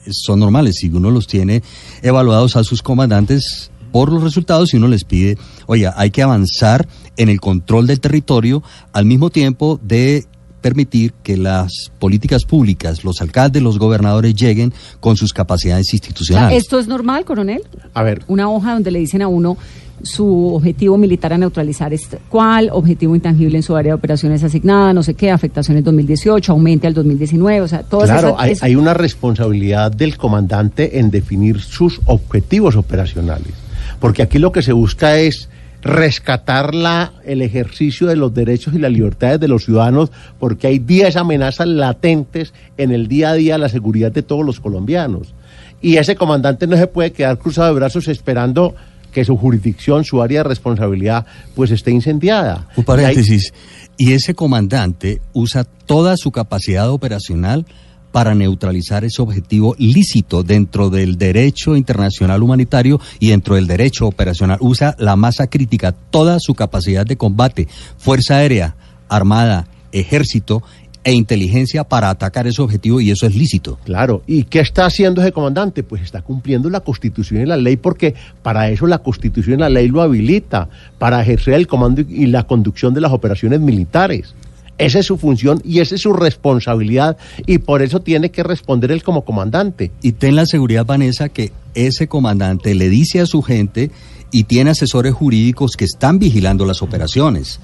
eh, son normales y uno los tiene evaluados a sus comandantes por los resultados y uno les pide, oye, hay que avanzar en el control del territorio al mismo tiempo de permitir que las políticas públicas, los alcaldes, los gobernadores lleguen con sus capacidades O sea, institucionales. ¿Esto es normal, coronel? A ver, Una hoja donde le dicen a uno su objetivo militar a neutralizar es cuál, objetivo intangible en su área de operaciones asignada, no sé qué, afectaciones 2018, aumente al 2019, o sea, todas claro, esas... hay, es- hay una responsabilidad del comandante en definir sus objetivos operacionales. Porque aquí lo que se busca es rescatar la, el ejercicio de los derechos y las libertades de los ciudadanos, porque hay 10 amenazas latentes en el día a día a la seguridad de todos los colombianos. Y ese comandante no se puede quedar cruzado de brazos esperando que su jurisdicción, su área de responsabilidad, pues esté incendiada. Un Y hay- paréntesis. Y ese comandante usa toda su capacidad operacional para neutralizar ese objetivo lícito dentro del derecho internacional humanitario y dentro del derecho operacional. Usa la masa crítica, toda su capacidad de combate, fuerza aérea, armada, ejército e inteligencia para atacar ese objetivo y eso es lícito. Claro, ¿y qué está haciendo ese comandante? Pues está cumpliendo la constitución y la ley porque para eso la constitución y la ley lo habilita, para ejercer el comando y la conducción de las operaciones militares. Esa es su función y esa es su responsabilidad y por eso tiene que responder él como comandante. Y ten la seguridad, Vanessa, que ese comandante le dice a su gente y tiene asesores jurídicos que están vigilando las operaciones.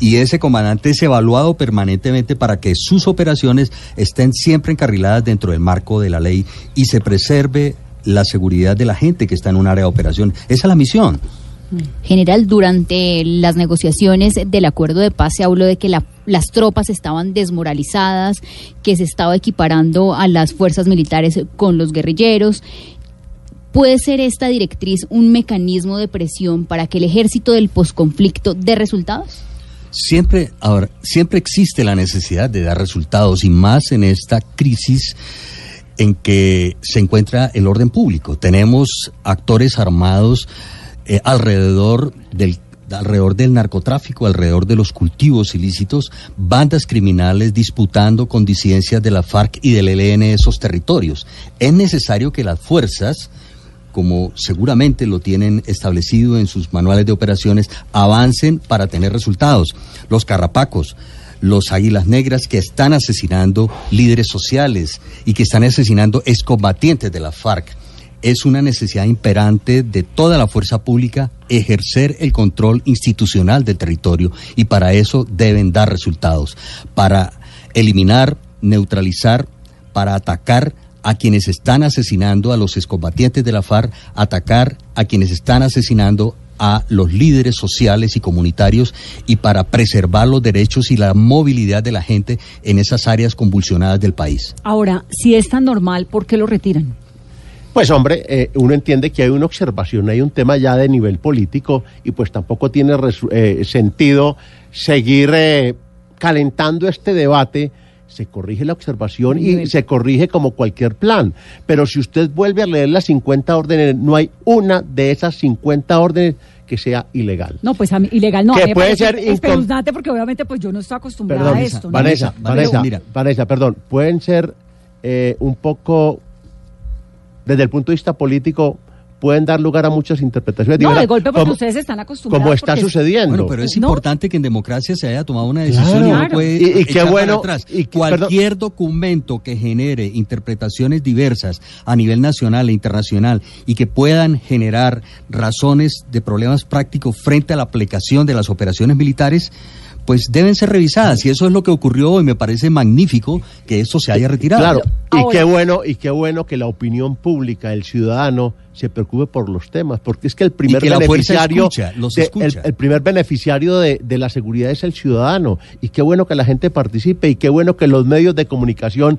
Y ese comandante es evaluado permanentemente para que sus operaciones estén siempre encarriladas dentro del marco de la ley y se preserve la seguridad de la gente que está en un área de operación. Esa es la misión. General, durante las negociaciones del acuerdo de paz se habló de que la- las tropas estaban desmoralizadas, que se estaba equiparando a las fuerzas militares con los guerrilleros. ¿Puede ser esta directriz un mecanismo de presión para que el ejército del posconflicto dé resultados? Siempre, ahora, siempre existe la necesidad de dar resultados y más en esta crisis en que se encuentra el orden público. Tenemos actores armados eh, alrededor del alrededor del narcotráfico, alrededor de los cultivos ilícitos, bandas criminales disputando con disidencias de la FARC y del ELN esos territorios. Es necesario que las fuerzas como seguramente lo tienen establecido en sus manuales de operaciones, avancen para tener resultados. Los carrapacos, los Águilas Negras, que están asesinando líderes sociales y que están asesinando excombatientes de la FARC. Es una necesidad imperante de toda la fuerza pública ejercer el control institucional del territorio y para eso deben dar resultados, para eliminar, neutralizar, para atacar a quienes están asesinando a los excombatientes de la FARC, atacar a quienes están asesinando a los líderes sociales y comunitarios y para preservar los derechos y la movilidad de la gente en esas áreas convulsionadas del país. Ahora, si es tan normal, ¿por qué lo retiran? Pues hombre, eh, uno entiende que hay una observación, hay un tema ya de nivel político y pues tampoco tiene resu- eh, sentido seguir eh, calentando este debate. Se corrige la observación y se corrige como cualquier plan. Pero si usted vuelve a leer las 50 órdenes, no hay una de esas 50 órdenes que sea ilegal. No, pues a mí, ilegal no. Que a mí me puede ser espeluznante porque obviamente pues yo no estoy acostumbrada Perdón, a esto. ¿no? Vanessa, Vanessa, Vanessa, mira. Vanessa, perdón, pueden ser eh, un poco, desde el punto de vista político, pueden dar lugar a muchas interpretaciones. No, Digo, de golpe porque como- ustedes están acostumbrados. Como está porque- sucediendo. Bueno, pero es No. importante que en democracia se haya tomado una decisión Claro. y no puede Y- y qué bueno- atrás. y que- Cualquier documento que genere interpretaciones diversas a nivel nacional e internacional y que puedan generar razones de problemas prácticos frente a la aplicación de las operaciones militares, pues deben ser revisadas. Y eso es lo que ocurrió y me parece magnífico que eso se haya retirado. Claro, y qué bueno, y qué bueno que la opinión pública, el ciudadano, se preocupe por los temas, porque es que el primer que beneficiario, escucha, los de-. El, el primer beneficiario de, de la seguridad es el ciudadano, y qué bueno que la gente participe, y qué bueno que los medios de comunicación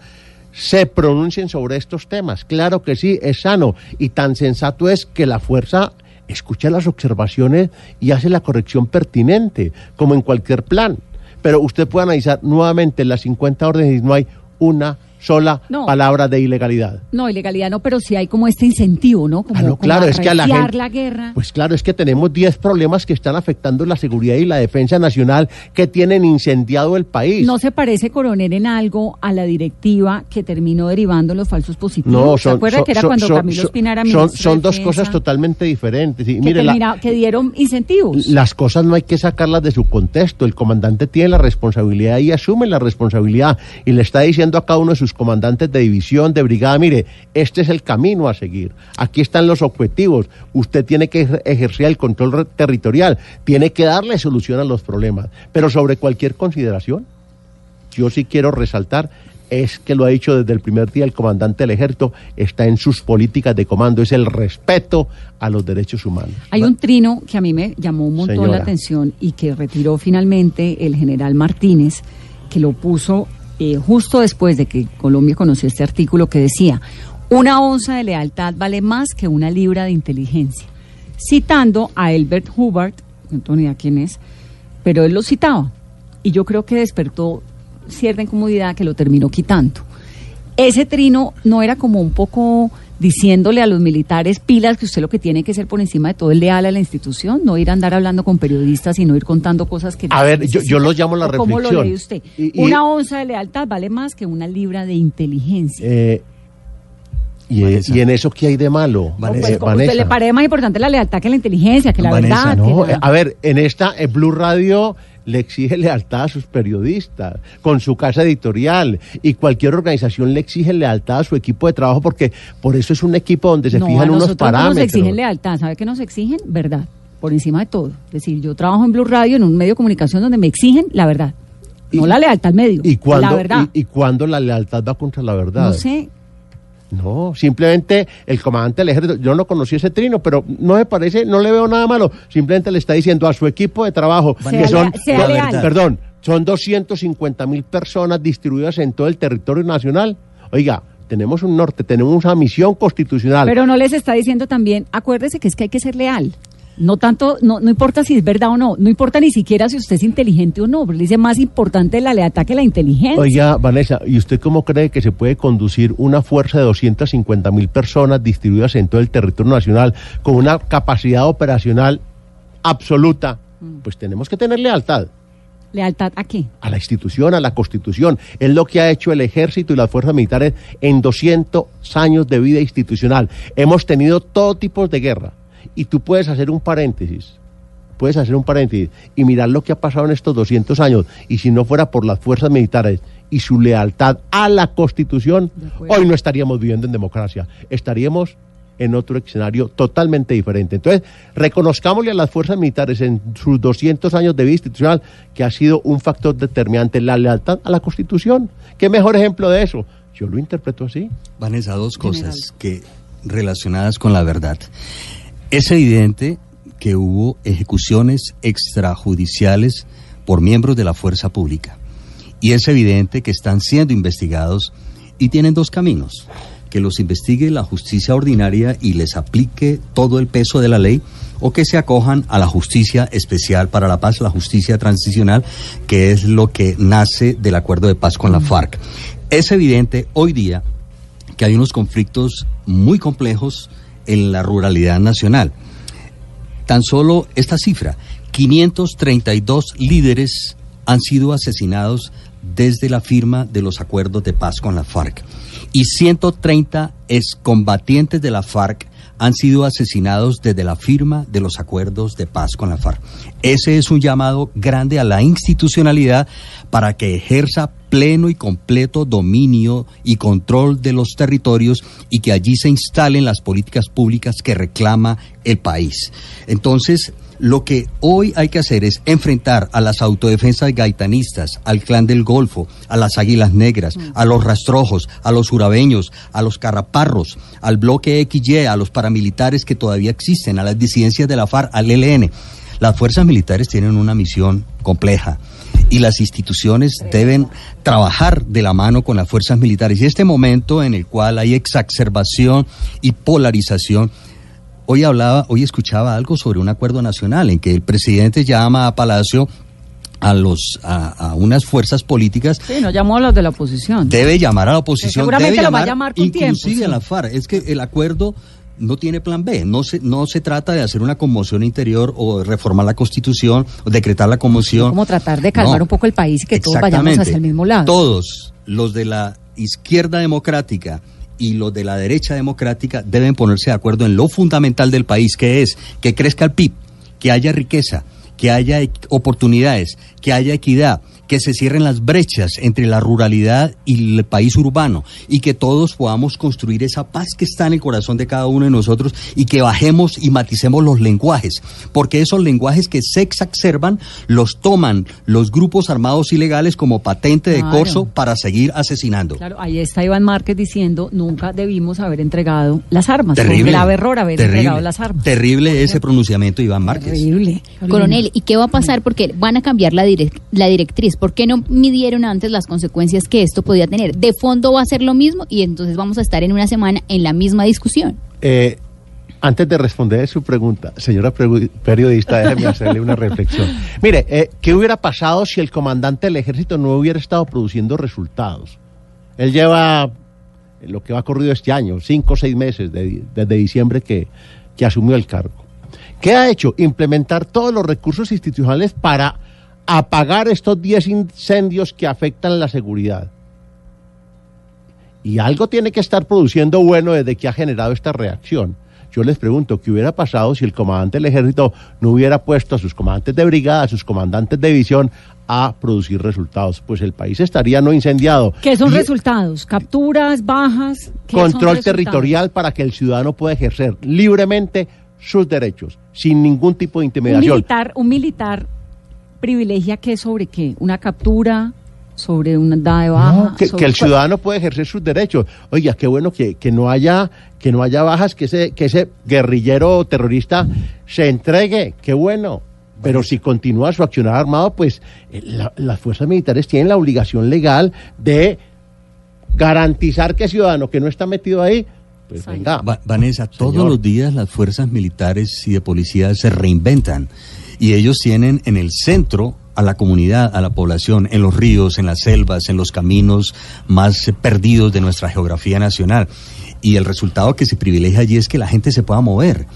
se pronuncien sobre estos temas. Claro que sí, es sano, y tan sensato es que la fuerza escucha las observaciones y hace la corrección pertinente, como en cualquier plan. Pero usted puede analizar nuevamente las 50 órdenes y no hay una sola No. palabra de ilegalidad. No, ilegalidad no, pero sí hay como este incentivo, ¿no? Como, Ah, no, como claro, es que a la arreciar gente. la guerra. Pues claro, es que tenemos 10 problemas que están afectando la seguridad y la defensa nacional que tienen incendiado el país. ¿No se parece, coronel, en algo a la directiva que terminó derivando los falsos positivos? No, ¿Se son, acuerda son- que era son- cuando Camilo Espina era son, ministro son de dos Defensa, cosas totalmente diferentes. Y que, mire, la- termina- que dieron incentivos? las cosas no hay que sacarlas de su contexto. El comandante tiene la responsabilidad y asume la responsabilidad. Y le está diciendo a cada uno de sus comandantes de división, de brigada, mire, este es el camino a seguir. Aquí están los objetivos. Usted tiene que ejer- ejercer el control territorial. Tiene que darle solución a los problemas. Pero sobre cualquier consideración, yo sí quiero resaltar es que lo ha dicho desde el primer día el comandante del ejército, está en sus políticas de comando, es el respeto a los derechos humanos. Hay un trino que a mí me llamó un montón Señora. la atención y que retiró finalmente el general Martínez, que lo puso eh, justo después de que Colombia conoció este artículo que decía, una onza de lealtad vale más que una libra de inteligencia, citando a Elbert Hubbard, no tengo ni idea quién es, pero él lo citaba y yo creo que despertó cierta incomodidad que lo terminó quitando. Ese trino no era como un poco diciéndole a los militares pilas que usted lo que tiene que ser por encima de todo el leal a la institución, no ir a andar hablando con periodistas, sino ir contando cosas que... A ver, yo- yo lo llamo la ¿O ¿Cómo lo reflexión. lee usted? Y- y- una onza de lealtad vale más que una libra de inteligencia. Eh, y, Vanessa. y en eso qué hay de malo, No, Eh, pues, ¿cómo Vanessa? usted le parece más importante la lealtad que la inteligencia, que la Vanessa, verdad. No, que eh, la- a ver, en esta en Blue Radio le exige lealtad a sus periodistas, con su casa editorial, y cualquier organización le exige lealtad a su equipo de trabajo, porque por eso es un equipo donde se no, a fijan unos nosotros no parámetros. nos exigen lealtad, ¿sabe qué nos exigen? Verdad, por encima de todo. Es decir, yo trabajo en Blue Radio, en un medio de comunicación donde me exigen la verdad. No Y- la lealtad al medio, ¿Y cuándo, la verdad. y, la lealtad va contra la verdad? no sé, No, simplemente el comandante del ejército, yo no conocí ese trino, pero no me parece, no le veo nada malo. Simplemente le está diciendo a su equipo de trabajo Sea que son, sea no, leal. perdón, son 250 mil personas distribuidas en todo el territorio nacional. Oiga, tenemos un norte, tenemos una misión constitucional. pero no les está diciendo también, acuérdese que es que hay que ser leal. No tanto, no, no importa si es verdad o no, no importa ni siquiera si usted es inteligente o no, pero le dice más importante la lealtad que la inteligencia. Oiga, Vanessa, ¿y usted cómo cree que se puede conducir una fuerza de 250 mil personas distribuidas en todo el territorio nacional con una capacidad operacional absoluta? Mm. Pues tenemos que tener lealtad. ¿Lealtad a qué? a la institución, a la constitución. Es lo que ha hecho el ejército y las fuerzas militares en 200 años de vida institucional. Hemos tenido todo tipo de guerra. Y tú puedes hacer un paréntesis. puedes hacer un paréntesis y mirar lo que ha pasado en estos 200 años, y si no fuera por las fuerzas militares y su lealtad a la Constitución, hoy no estaríamos viviendo en democracia, estaríamos en otro escenario totalmente diferente. Entonces, reconozcámosle a las fuerzas militares en sus 200 años de vida institucional que ha sido un factor determinante la lealtad a la Constitución. ¿Qué mejor ejemplo de eso? Yo lo interpreto así. Vanessa, dos cosas que relacionadas con la verdad. Es evidente que hubo ejecuciones extrajudiciales por miembros de la fuerza pública. Y es evidente que están siendo investigados y tienen dos caminos que los investigue la justicia ordinaria y les aplique todo el peso de la ley o que se acojan a la justicia especial para la paz, la justicia transicional, que es lo que nace del acuerdo de paz con la FARC. Es evidente hoy día que hay unos conflictos muy complejos en la ruralidad nacional. Tan solo esta cifra, 532 líderes han sido asesinados desde la firma de los acuerdos de paz con la FARC y 130 excombatientes de la FARC han sido asesinados desde la firma de los acuerdos de paz con la FARC. Ese es un llamado grande a la institucionalidad para que ejerza pleno y completo dominio y control de los territorios y que allí se instalen las políticas públicas que reclama el país. Entonces, lo que hoy hay que hacer es enfrentar a las autodefensas gaitanistas, al clan del Golfo, a las águilas negras, a los rastrojos, a los urabeños, a los caraparros, al bloque XY, a los paramilitares que todavía existen, a las disidencias de la FARC, al ELN. Las fuerzas militares tienen una misión compleja y las instituciones deben trabajar de la mano con las fuerzas militares. Y este momento en el cual hay exacerbación y polarización Hoy hablaba, hoy escuchaba algo sobre un acuerdo nacional en que el presidente llama a Palacio a los a, unas fuerzas políticas. Sí, no llamó a los de la oposición. Debe llamar a la oposición. seguramente debe lo va a llamar con inclusive tiempo, a la FARC. Es que el acuerdo no tiene plan B. No se, no se trata de hacer una conmoción interior o reformar la constitución o decretar la conmoción. como tratar de calmar No. un poco el país y que todos vayamos hacia el mismo lado. Todos los de la izquierda democrática y los de la derecha democrática deben ponerse de acuerdo en lo fundamental del país, que es que crezca el PIB, que haya riqueza, que haya equ- oportunidades, que haya equidad, que se cierren las brechas entre la ruralidad y el país urbano y que todos podamos construir esa paz que está en el corazón de cada uno de nosotros y que bajemos y maticemos los lenguajes, porque esos lenguajes que se exacerban los toman los grupos armados ilegales como patente de Claro. corso para seguir asesinando. Claro, ahí está Iván Márquez diciendo nunca debimos haber entregado las armas. Terrible. grave error haber terrible, entregado las armas. Terrible ese pronunciamiento de Iván Márquez. Terrible. Coronel, ¿y qué va a pasar? Porque van a cambiar la, direc- la directriz. ¿Por qué no midieron antes las consecuencias que esto podía tener? De fondo va a ser lo mismo y entonces vamos a estar en una semana en la misma discusión. Eh, antes de responder su pregunta, señora periodista, déjeme hacerle una reflexión. Mire, eh, ¿qué hubiera pasado si el comandante del ejército no hubiera estado produciendo resultados? Él lleva eh, lo que va corrido este año, cinco o seis meses de- desde diciembre que, que asumió el cargo. ¿Qué ha hecho? Implementar todos los recursos institucionales para apagar estos 10 incendios que afectan la seguridad. Y algo tiene que estar produciendo bueno desde que ha generado esta reacción. Yo les pregunto, ¿qué hubiera pasado si el comandante del ejército no hubiera puesto a sus comandantes de brigada, a sus comandantes de división a producir resultados? Pues el país estaría no incendiado. ¿Qué son Y- resultados? ¿Capturas, bajas? ¿Qué son control territorial para que el ciudadano pueda ejercer libremente sus derechos, sin ningún tipo de Un intimidación. militar, un militar privilegia qué sobre qué? ¿Una captura? ¿Sobre una dada de baja? No, que, sobre que el ciudadano puede ejercer sus derechos. Oiga, qué bueno que, que no haya que no haya bajas, que ese que ese guerrillero terrorista se entregue, qué bueno. Pero si continúa su accionar armado, pues eh, la- las fuerzas militares tienen la obligación legal de garantizar que el ciudadano que no está metido ahí, pues venga. Va- Vanessa, todos los días las fuerzas militares y de policía se reinventan y ellos tienen en el centro a la comunidad, a la población, en los ríos, en las selvas, en los caminos más perdidos de nuestra geografía nacional. Y el resultado que se privilegia allí es que la gente se pueda mover,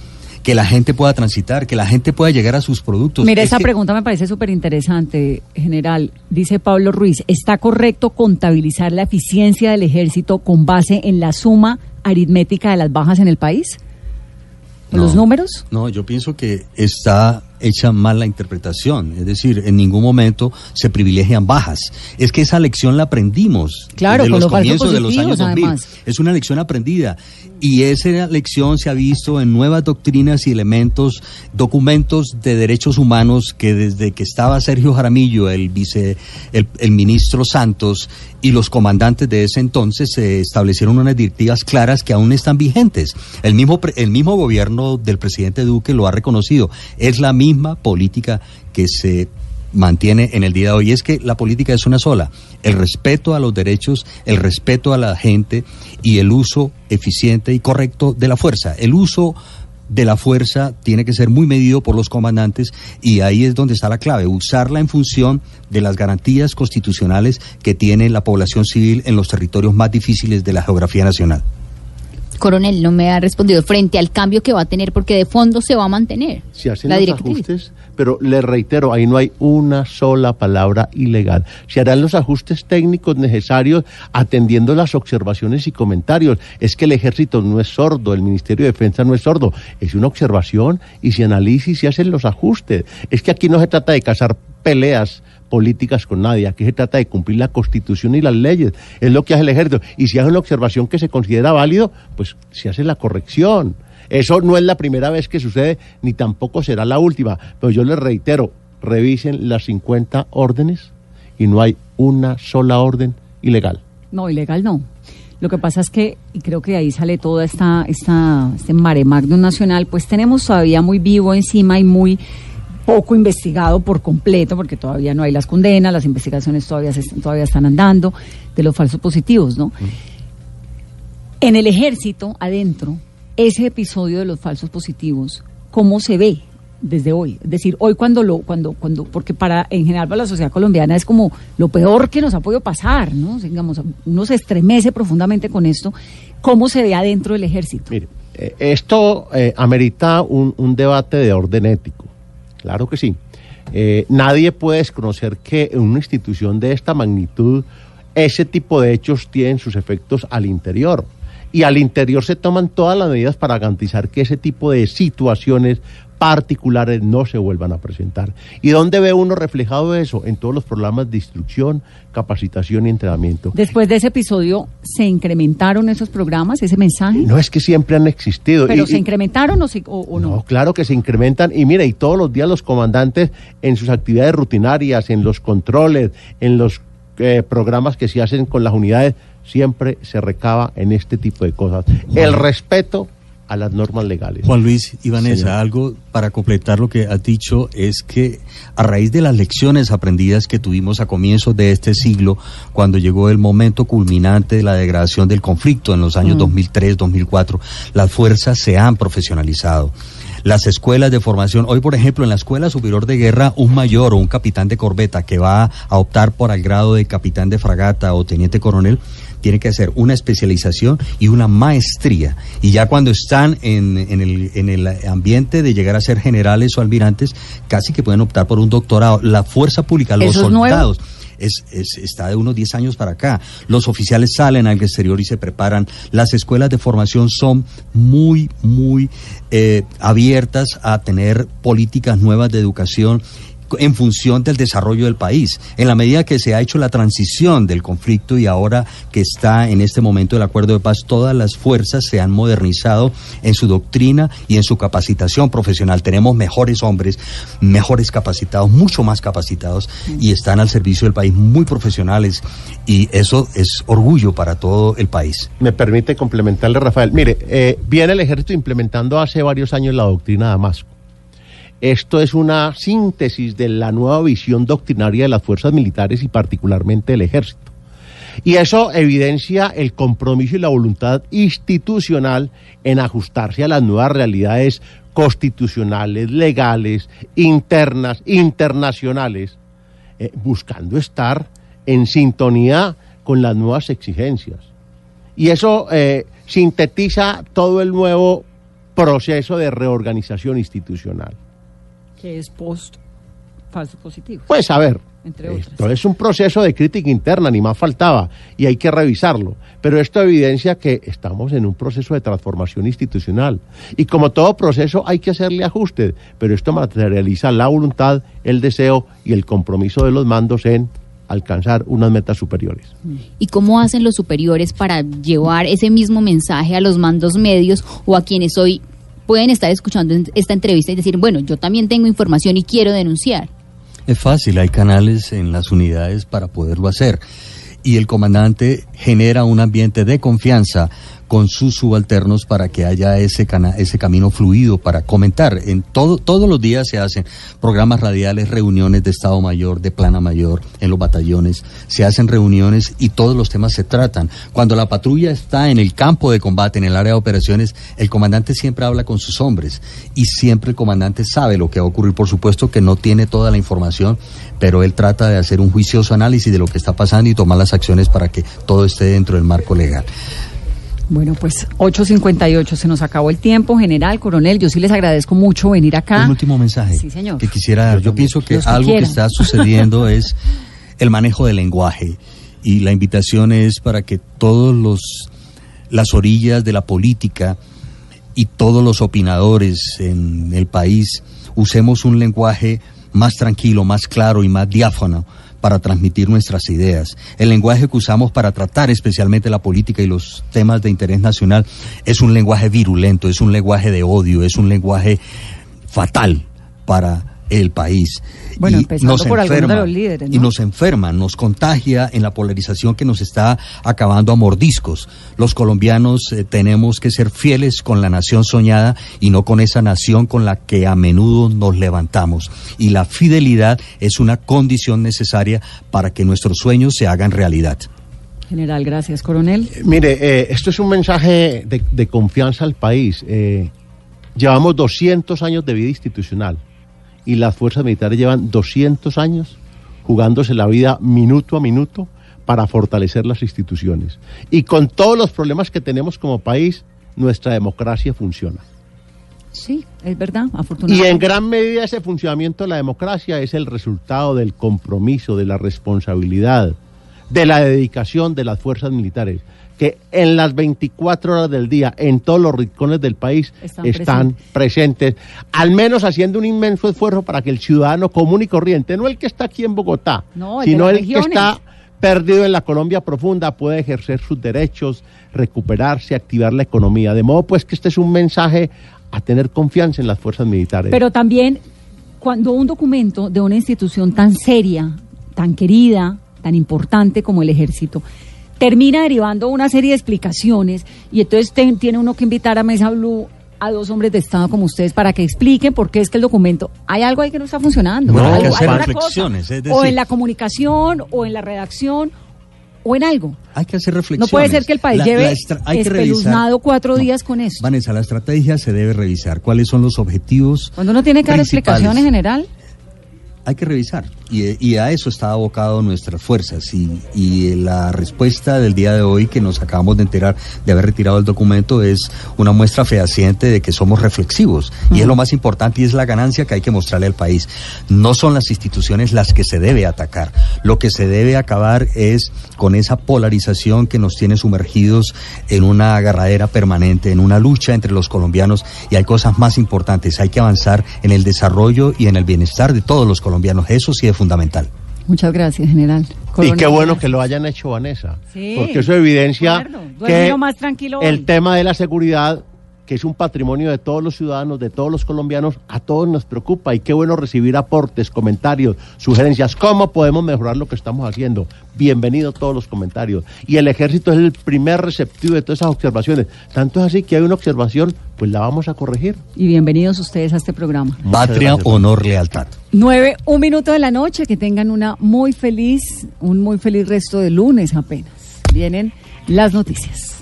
que la gente pueda transitar, que la gente pueda llegar a sus productos. Mire, Es esa pregunta me parece súper interesante, general. Dice Pablo Ruiz, ¿está correcto contabilizar la eficiencia del ejército con base en la suma aritmética de las bajas en el país? ¿O No. ¿Los números? No, yo pienso que está hecha mal la interpretación. Es decir, en ningún momento se privilegian bajas. Es que esa lección la aprendimos Claro, desde con los los comienzos de los años positivos, 2000. además. Es una lección aprendida. Y esa lección se ha visto en nuevas doctrinas y elementos, documentos de derechos humanos que desde que estaba Sergio Jaramillo, el vice, el, el ministro Santos y los comandantes de ese entonces se establecieron unas directivas claras que aún están vigentes. El mismo, el mismo gobierno del presidente Duque lo ha reconocido. Es la misma política que se mantiene en el día de hoy es que la política es una sola, el respeto a los derechos, el respeto a la gente y el uso eficiente y correcto de la fuerza. El uso de la fuerza tiene que ser muy medido por los comandantes y ahí es donde está la clave, usarla en función de las garantías constitucionales que tiene la población civil en los territorios más difíciles de la geografía nacional. Coronel, no me ha respondido frente al cambio que va a tener, porque de fondo se va a mantener Se hacen la los directriz. ajustes, pero le reitero, ahí no hay una sola palabra ilegal. Se harán los ajustes técnicos necesarios atendiendo las observaciones y comentarios. Es que el ejército no es sordo, el Ministerio de Defensa no es sordo, es una observación y se analiza y se hacen los ajustes. Es que aquí no se trata de cazar peleas políticas con nadie, aquí se trata de cumplir la constitución y las leyes, es lo que hace el ejército. Y si hace una observación que se considera válido, pues se hace la corrección. Eso no es la primera vez que sucede, ni tampoco será la última. Pero yo les reitero, revisen las 50 órdenes y no hay una sola orden ilegal. No, ilegal no. Lo que pasa es que, y creo que ahí sale toda esta, esta, este mare magnum nacional, pues tenemos todavía muy vivo encima y muy poco investigado por completo, porque todavía no hay las condenas, las investigaciones todavía, se, todavía están andando, de los falsos positivos, ¿no? En el ejército, adentro, ese episodio de los falsos positivos, ¿cómo se ve desde hoy? Es decir, hoy cuando lo, cuando, cuando, porque para, en general para la sociedad colombiana es como lo peor que nos ha podido pasar, ¿no? Digamos, uno se estremece profundamente con esto. ¿Cómo se ve adentro del ejército? Mire, eh, esto eh, amerita un, un debate de orden ético. Claro que sí. Eh, nadie puede desconocer que en una institución de esta magnitud, ese tipo de hechos tienen sus efectos al interior. Y al interior se toman todas las medidas para garantizar que ese tipo de situaciones particulares no se vuelvan a presentar. ¿Y dónde ve uno reflejado eso? En todos los programas de instrucción, capacitación y entrenamiento. Después de ese episodio, ¿se incrementaron esos programas, ese mensaje? No es que siempre han existido. ¿Pero Y- se y- incrementaron o, se- o- o no? No, claro que se incrementan. Y mira, y todos los días los comandantes en sus actividades rutinarias, en los controles, en los eh, programas que se hacen con las unidades, siempre se recaba en este tipo de cosas. El respeto a las normas legales. Juan Luis y Vanessa, Señor. algo para completar lo que has dicho es que a raíz de las lecciones aprendidas que tuvimos a comienzos de este siglo, cuando llegó el momento culminante de la degradación del conflicto en los años 2003, 2004, las fuerzas se han profesionalizado. Las escuelas de formación, hoy por ejemplo en la Escuela Superior de Guerra, un mayor o un capitán de corbeta que va a optar por el grado de capitán de fragata o teniente coronel, tiene que hacer una especialización y una maestría. Y ya cuando están en, en el, en el ambiente de llegar a ser generales o almirantes, casi que pueden optar por un doctorado. La fuerza pública, los soldados. Es, es- está de unos 10 años para acá. Los oficiales salen al exterior y se preparan. Las escuelas de formación son muy, muy eh, abiertas a tener políticas nuevas de educación en función del desarrollo del país. En la medida que se ha hecho la transición del conflicto y ahora que está en este momento el acuerdo de paz, todas las fuerzas se han modernizado en su doctrina y en su capacitación profesional. Tenemos mejores hombres, mejores capacitados, mucho más capacitados y están al servicio del país muy profesionales y eso es orgullo para todo el país. Me permite complementarle, Rafael. Mire, eh, viene el ejército implementando hace varios años la doctrina Damasco. Esto es una síntesis de la nueva visión doctrinaria de las fuerzas militares y particularmente del ejército. Y eso evidencia el compromiso y la voluntad institucional en ajustarse a las nuevas realidades constitucionales, legales, internas, internacionales, eh, buscando estar en sintonía con las nuevas exigencias. Y eso eh, sintetiza todo el nuevo proceso de reorganización institucional. Que es post falso positivo. Pues a ver, Entre otras. Esto es un proceso de crítica interna, ni más faltaba, y hay que revisarlo. Pero esto evidencia que estamos en un proceso de transformación institucional. Y como todo proceso hay que hacerle ajustes, pero esto materializa la voluntad, el deseo y el compromiso de los mandos en alcanzar unas metas superiores. ¿Y cómo hacen los superiores para llevar ese mismo mensaje a los mandos medios o a quienes hoy pueden estar escuchando esta entrevista y decir, bueno, yo también tengo información y quiero denunciar? Es fácil, hay canales en las unidades para poderlo hacer. Y el comandante genera un ambiente de confianza con sus subalternos para que haya ese, ese camino fluido para comentar. En todo, todos los días se hacen programas radiales, reuniones de Estado Mayor, de Plana Mayor, en los batallones. Se hacen reuniones y todos los temas se tratan. Cuando la patrulla está en el campo de combate, en el área de operaciones, el comandante siempre habla con sus hombres y siempre el comandante sabe lo que va a ocurrir. Por supuesto que no tiene toda la información, pero él trata de hacer un juicioso análisis de lo que está pasando y tomar las acciones para que todo esté dentro del marco legal. Bueno, pues 8.58, se nos acabó el tiempo, general, coronel, yo sí les agradezco mucho venir acá. Un último mensaje Sí, señor. que quisiera dar. Yo, pienso que algo que está sucediendo es el manejo del lenguaje y la invitación es para que todos los las orillas de la política y todos los opinadores en el país usemos un lenguaje más tranquilo, más claro y más diáfano para transmitir nuestras ideas. El lenguaje que usamos para tratar especialmente la política y los temas de interés nacional es un lenguaje virulento, es un lenguaje de odio, es un lenguaje fatal para el país. Bueno, Y empezando por algunos de los líderes, Y ¿no? nos enferma, nos contagia en la polarización que nos está acabando a mordiscos. Los colombianos eh, tenemos que ser fieles con la nación soñada y no con esa nación con la que a menudo nos levantamos. Y la fidelidad es una condición necesaria para que nuestros sueños se hagan realidad. General, gracias, coronel. Eh, Mire, eh, esto es un mensaje de, de confianza al país. Eh, llevamos 200 años de vida institucional y las fuerzas militares llevan 200 años jugándose la vida minuto a minuto para fortalecer las instituciones. Y con todos los problemas que tenemos como país, nuestra democracia funciona. Sí, es verdad, Y afortunadamente. en gran medida ese funcionamiento de la democracia es el resultado del compromiso, de la responsabilidad, de la dedicación de las fuerzas militares, que en las 24 horas del día, en todos los rincones del país, Están están, presentes, al menos haciendo un inmenso esfuerzo para que el ciudadano común y corriente, no el que está aquí en Bogotá, No, sino el que está perdido en la Colombia profunda, puede ejercer sus derechos, recuperarse, activar la economía. De modo pues que este es un mensaje a tener confianza en las fuerzas militares. Pero también, cuando un documento de una institución tan seria, tan querida, tan importante como el ejército, termina derivando una serie de explicaciones y entonces tiene uno que invitar a Mesa Blue a dos hombres de Estado como ustedes para que expliquen por qué es que el documento, hay algo ahí que no está funcionando. Hay que hacer reflexiones, o en la comunicación, o en la redacción, o en algo. Hay que hacer No reflexiones. puede ser que el país La- lleve la hay espeluznado cuatro No, días con esto. Vanessa, la estrategia se debe revisar. ¿Cuáles son los objetivos? Cuando uno tiene que dar explicaciones general, hay que revisar y, y a eso está abocado nuestras fuerzas. Y, y la respuesta del día de hoy que nos acabamos de enterar de haber retirado el documento es una muestra fehaciente de que somos reflexivos. Y es lo más importante y es la ganancia que hay que mostrarle al país. No son las instituciones las que se debe atacar, lo que se debe acabar es con esa polarización que nos tiene sumergidos en una agarradera permanente, en una lucha entre los colombianos. Y hay cosas más importantes, hay que avanzar en el desarrollo y en el bienestar de todos los colombianos, eso sí es fundamental. muchas gracias, general. Y Coronel, qué bueno que lo hayan hecho, Vanessa. Sí. Porque eso evidencia Acuerdo. Duerme que más tranquilo el tema de la seguridad, que es un patrimonio de todos los ciudadanos, de todos los colombianos, a todos nos preocupa. Y qué bueno recibir aportes, comentarios, sugerencias. ¿Cómo podemos mejorar lo que estamos haciendo? Bienvenidos todos los comentarios. Y el ejército es el primer receptivo de todas esas observaciones. Tanto es así que hay una observación, pues la vamos a corregir. Y bienvenidos ustedes a este programa. Patria, honor, lealtad. Nueve, un minuto de la noche, que tengan una muy feliz, un muy feliz resto de lunes apenas. Vienen las noticias.